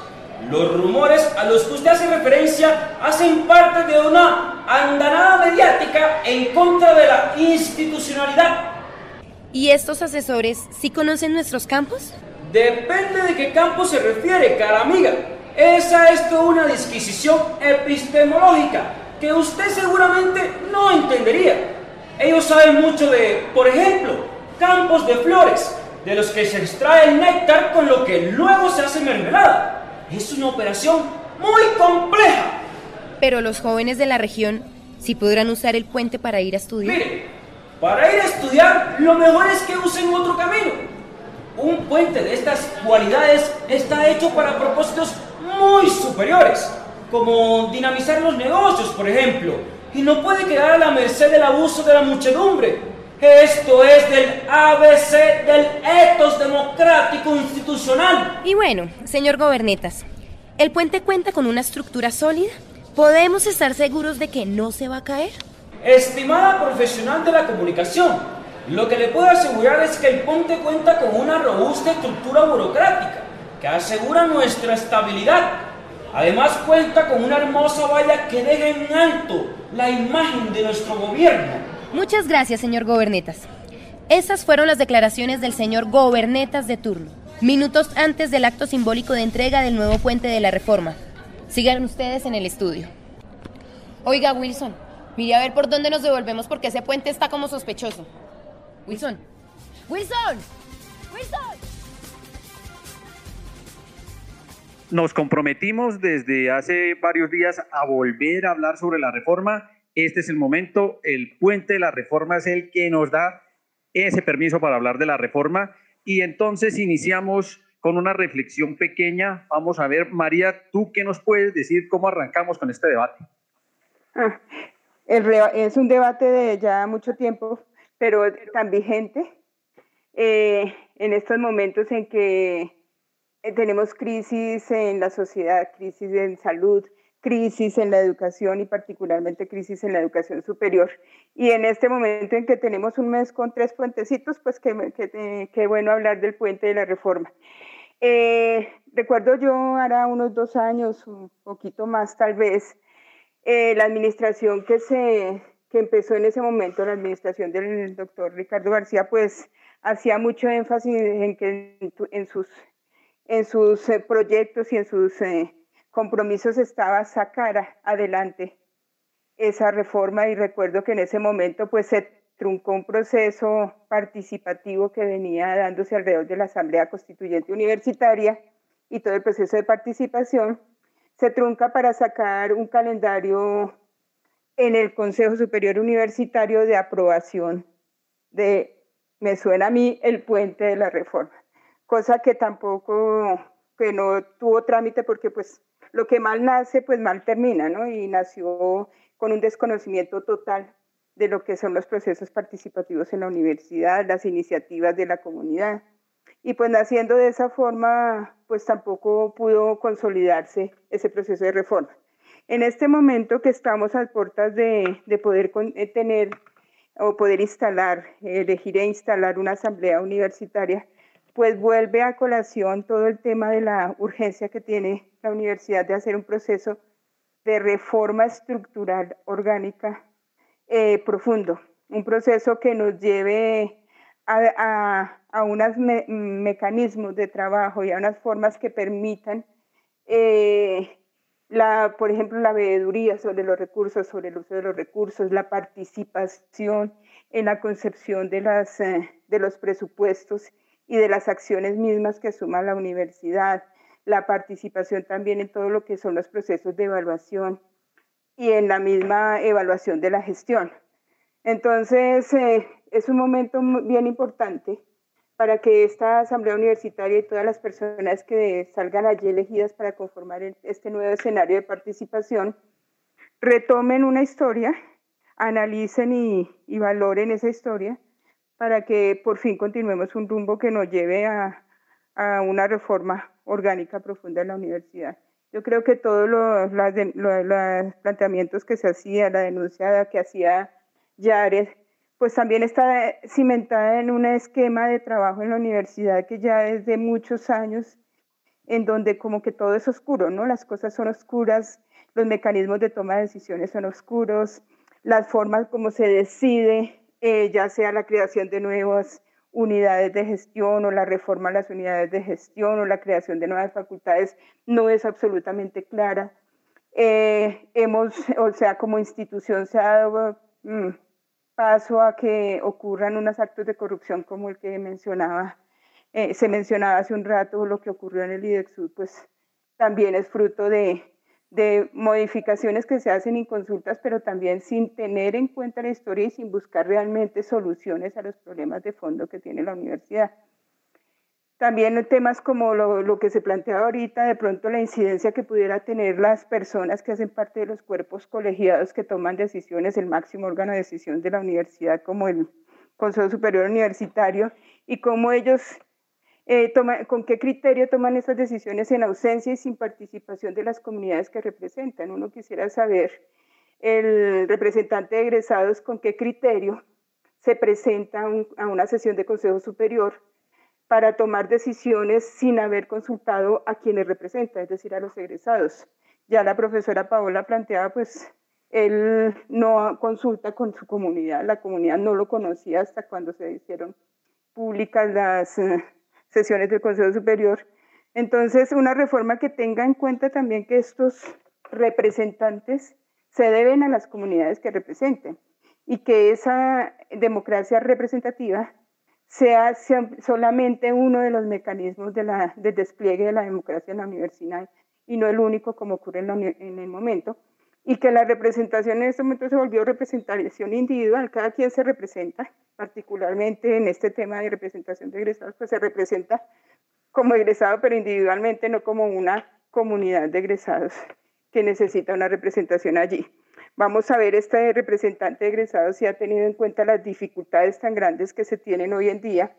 Los rumores a los que usted hace referencia hacen parte de una andanada mediática en contra de la institucionalidad. ¿Y estos asesores sí conocen nuestros campos? Depende de qué campo se refiere, cara amiga. Esa es toda una disquisición epistemológica que usted seguramente no entendería. Ellos saben mucho de, por ejemplo, campos de flores, de los que se extrae el néctar con lo que luego se hace mermelada. Es una operación muy compleja. Pero los jóvenes de la región sí podrán usar el puente para ir a estudiar. Mire, para ir a estudiar, lo mejor es que usen otro camino. Un puente de estas cualidades está hecho para propósitos muy superiores, como dinamizar los negocios, por ejemplo, y no puede quedar a la merced del abuso de la muchedumbre. Esto es del ABC del etos democrático institucional. Y bueno, señor Gobernetas, el puente cuenta con una estructura sólida, ¿podemos estar seguros de que no se va a caer? Estimada profesional de la comunicación, lo que le puedo asegurar es que el puente cuenta con una robusta estructura burocrática que asegura nuestra estabilidad. Además cuenta con una hermosa valla que deja en alto la imagen de nuestro gobierno. Muchas gracias, señor Gobernetas. Estas fueron las declaraciones del señor Gobernetas de turno, minutos antes del acto simbólico de entrega del nuevo puente de la reforma. Sigan ustedes en el estudio. Oiga, Wilson, mire a ver por dónde nos devolvemos porque ese puente está como sospechoso. Wilson. Wilson. Wilson. Nos comprometimos desde hace varios días a volver a hablar sobre la reforma. Este es el momento. El puente de la reforma es el que nos da ese permiso para hablar de la reforma. Y entonces iniciamos con una reflexión pequeña. Vamos a ver, María, ¿tú qué nos puedes decir? ¿Cómo arrancamos con este debate? Ah, el re- es un debate de ya mucho tiempo, pero tan vigente eh, en estos momentos en que eh, tenemos crisis en la sociedad, crisis en salud, crisis en la educación y particularmente crisis en la educación superior. Y en este momento en que tenemos un mes con tres puentecitos, pues qué, qué- qué bueno hablar del puente de la reforma. Eh, recuerdo yo, ahora unos dos años, un poquito más tal vez, eh, la administración que, se, que empezó en ese momento, la administración del doctor Ricardo García, pues hacía mucho énfasis en que en, sus, en sus eh, proyectos y en sus eh, compromisos estaba sacar adelante esa reforma. Y recuerdo que en ese momento pues se truncó un proceso participativo que venía dándose alrededor de la Asamblea Constituyente Universitaria y todo el proceso de participación. Se trunca para sacar un calendario en el Consejo Superior Universitario de aprobación de, me suena a mí, el puente de la reforma, cosa que tampoco, que no tuvo trámite porque pues lo que mal nace, pues mal termina, ¿no? Y nació con un desconocimiento total de lo que son los procesos participativos en la universidad, las iniciativas de la comunidad. Y pues naciendo de esa forma, pues tampoco pudo consolidarse ese proceso de reforma. En este momento que estamos a puertas de, de poder con- eh, tener o poder instalar, elegir e instalar una asamblea universitaria, pues vuelve a colación todo el tema de la urgencia que tiene la universidad de hacer un proceso de reforma estructural orgánica eh, profundo, un proceso que nos lleve a, a, a unos me- mecanismos de trabajo y a unas formas que permitan, eh, la, por ejemplo, la veeduría sobre los recursos, sobre el uso de los recursos, la participación en la concepción de, las, eh, de los presupuestos y de las acciones mismas que asuma la universidad, la participación también en todo lo que son los procesos de evaluación y en la misma evaluación de la gestión. Entonces, eh, es un momento bien importante para que esta Asamblea Universitaria y todas las personas que salgan allí elegidas para conformar este nuevo escenario de participación retomen una historia, analicen y, y valoren esa historia para que por fin continuemos un rumbo que nos lleve a, a una reforma orgánica profunda en la universidad. Yo creo que todos los, las de- lo- los planteamientos que se hacía, la denuncia que hacía Yares, pues también está cimentada en un esquema de trabajo en la universidad que ya desde muchos años, en donde como que todo es oscuro, ¿no? Las cosas son oscuras, los mecanismos de toma de decisiones son oscuros, las formas como se decide, eh, ya sea la creación de nuevas unidades de gestión o la reforma a las unidades de gestión o la creación de nuevas facultades, no es absolutamente clara. Eh, hemos, o sea, como institución se ha dado mm, paso a que ocurran unos actos de corrupción como el que mencionaba, eh, se mencionaba hace un rato, lo que ocurrió en el IDEXUD, pues también es fruto de, de modificaciones que se hacen inconsultas, pero también sin tener en cuenta la historia y sin buscar realmente soluciones a los problemas de fondo que tiene la universidad. También temas como lo, lo que se plantea ahorita, de pronto la incidencia que pudiera tener las personas que hacen parte de los cuerpos colegiados que toman decisiones, el máximo órgano de decisión de la universidad como el Consejo Superior Universitario, y cómo ellos eh, con qué criterio toman esas decisiones en ausencia y sin participación de las comunidades que representan. Uno quisiera saber el representante de egresados con qué criterio se presenta a una sesión de Consejo Superior para tomar decisiones sin haber consultado a quienes representa, es decir, a los egresados. Ya la profesora Paola planteaba, pues, él no consulta con su comunidad, la comunidad no lo conocía hasta cuando se hicieron públicas las eh, sesiones del Consejo Superior. Entonces, una reforma que tenga en cuenta también que estos representantes se deben a las comunidades que representen y que esa democracia representativa sea solamente uno de los mecanismos de despliegue de la democracia en la universidad y no el único como ocurre en, en el momento, y que la representación en este momento se volvió representación individual, cada quien se representa, particularmente en este tema de representación de egresados, pues se representa como egresado, pero individualmente, no como una comunidad de egresados que necesita una representación allí. Vamos a ver este representante de egresados si ha tenido en cuenta las dificultades tan grandes que se tienen hoy en día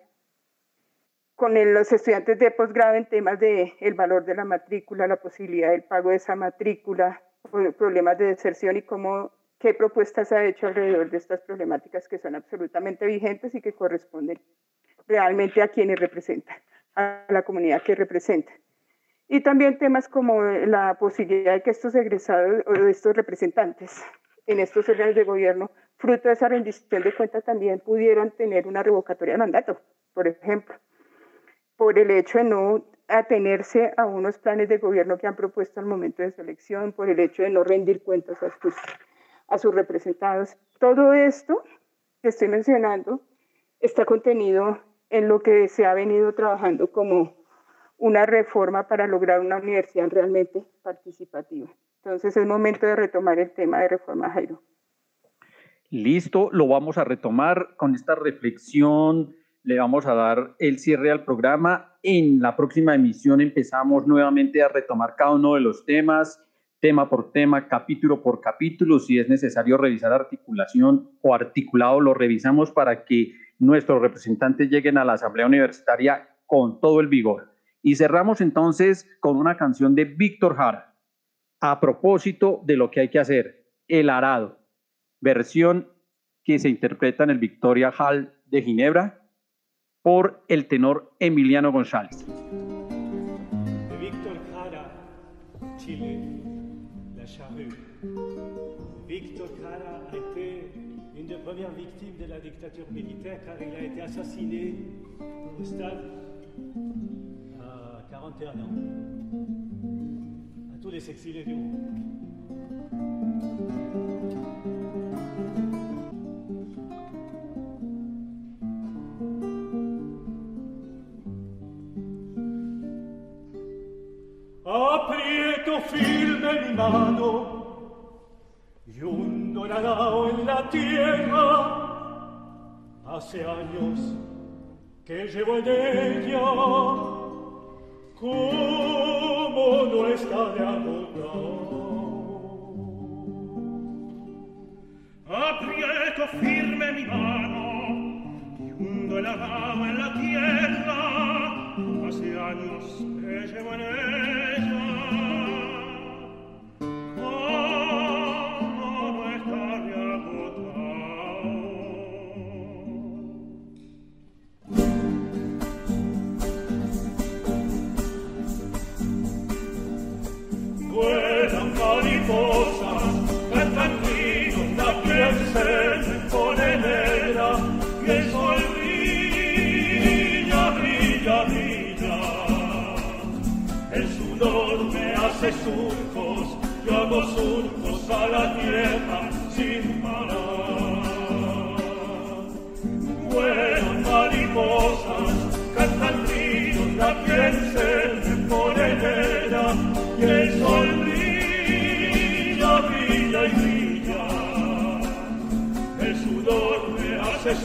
con los estudiantes de posgrado en temas de el valor de la matrícula, la posibilidad del pago de esa matrícula, problemas de deserción y cómo qué propuestas ha hecho alrededor de estas problemáticas que son absolutamente vigentes y que corresponden realmente a quienes representan, a la comunidad que representan. Y también temas como la posibilidad de que estos egresados o estos representantes en estos órganos de gobierno, fruto de esa rendición de cuentas, también pudieran tener una revocatoria de mandato, por ejemplo, por el hecho de no atenerse a unos planes de gobierno que han propuesto al momento de selección, por el hecho de no rendir cuentas a sus, a sus representados. Todo esto que estoy mencionando está contenido en lo que se ha venido trabajando como una reforma para lograr una universidad realmente participativa. Entonces es momento de retomar el tema de reforma, Jairo. Listo, lo vamos a retomar con esta reflexión. Le vamos a dar el cierre al programa. En la próxima emisión empezamos nuevamente a retomar cada uno de los temas, tema por tema, capítulo por capítulo. Si es necesario revisar articulación o articulado, lo revisamos para que nuestros representantes lleguen a la Asamblea Universitaria con todo el vigor. Y cerramos entonces con una canción de Víctor Jara, a propósito de lo que hay que hacer, el arado, versión que se interpreta en el Victoria Hall de Ginebra por el tenor Emiliano González. De Víctor Jara, Chile, la charrue. Víctor Jara a été une de la dictature militaire car il a été assassiné au stade 41 ans. À tous les exilés du monde. Aprieto firme mi mano y un dorado en la tierra. Hace años que llevo en ella como no está de agotado. Aprieto firme mi mano, y hundo el arado en la tierra, hace años que llevo en ella.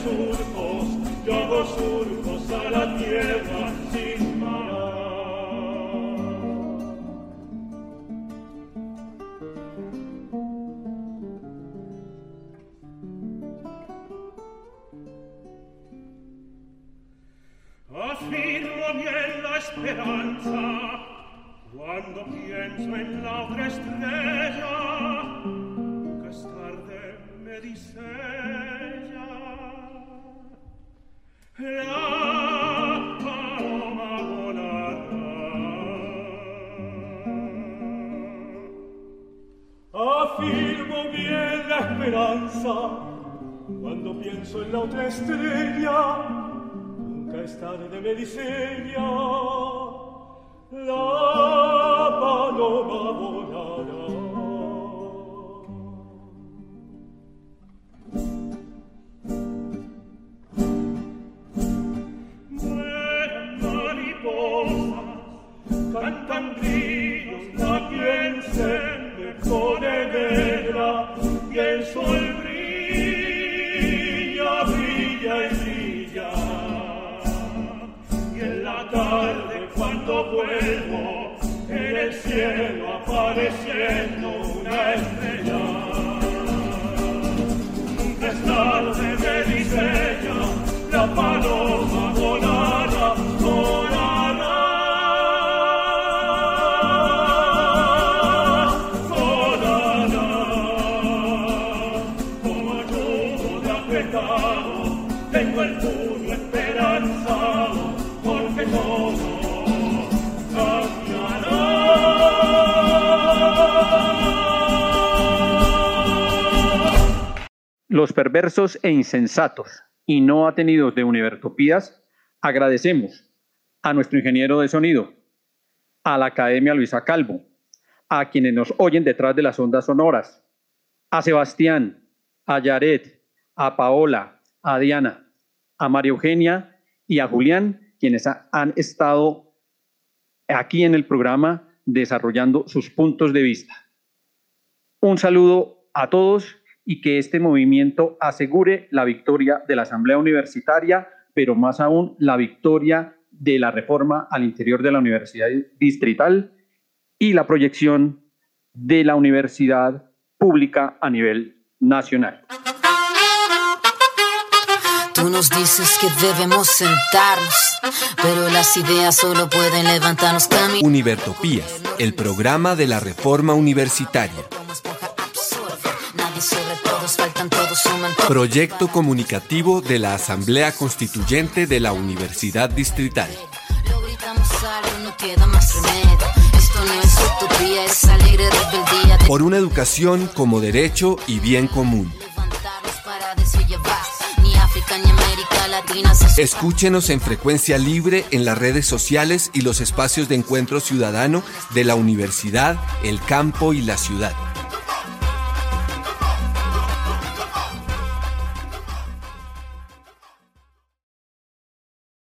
surcos, yo hago surcos a la tierra sin Afirmo bien la esperanza cuando pienso en la otra estrella que es tarde me dice ella Afirmo bien la esperanza cuando pienso en la otra estrella. Nunca es tarde, me diseña la paloma grillos, también se me pone negra y el sol brilla, brilla y brilla. Y en la tarde cuando vuelvo en el cielo apareciendo una estrella. Nunca es tarde, me la paloma Los perversos e insensatos y no atenidos de Univertopías, agradecemos a nuestro ingeniero de sonido, a la Academia Luisa Calvo, a quienes nos oyen detrás de las ondas sonoras, a Sebastián, a Yaret, a Paola, a Diana, a María Eugenia y a Julián, quienes ha- han estado aquí en el programa desarrollando sus puntos de vista. Un saludo a todos y que este movimiento asegure la victoria de la Asamblea Universitaria, pero más aún la victoria de la reforma al interior de la Universidad Distrital y la proyección de la universidad pública a nivel nacional. Tú nos dices que debemos sentarnos, pero las ideas solo pueden levantarnos camino. Univertopías, el programa de la reforma universitaria. Nadie sobre todos, faltan todos, suman Proyecto comunicativo de la Asamblea Constituyente de la Universidad Distrital. Lo gritamos algo, no queda más remedio. Esto no es utopía, es alegre rebeldía. Por una educación como derecho y bien común. Escúchenos en frecuencia libre en las redes sociales y los espacios de encuentro ciudadano de la universidad, el campo y la ciudad.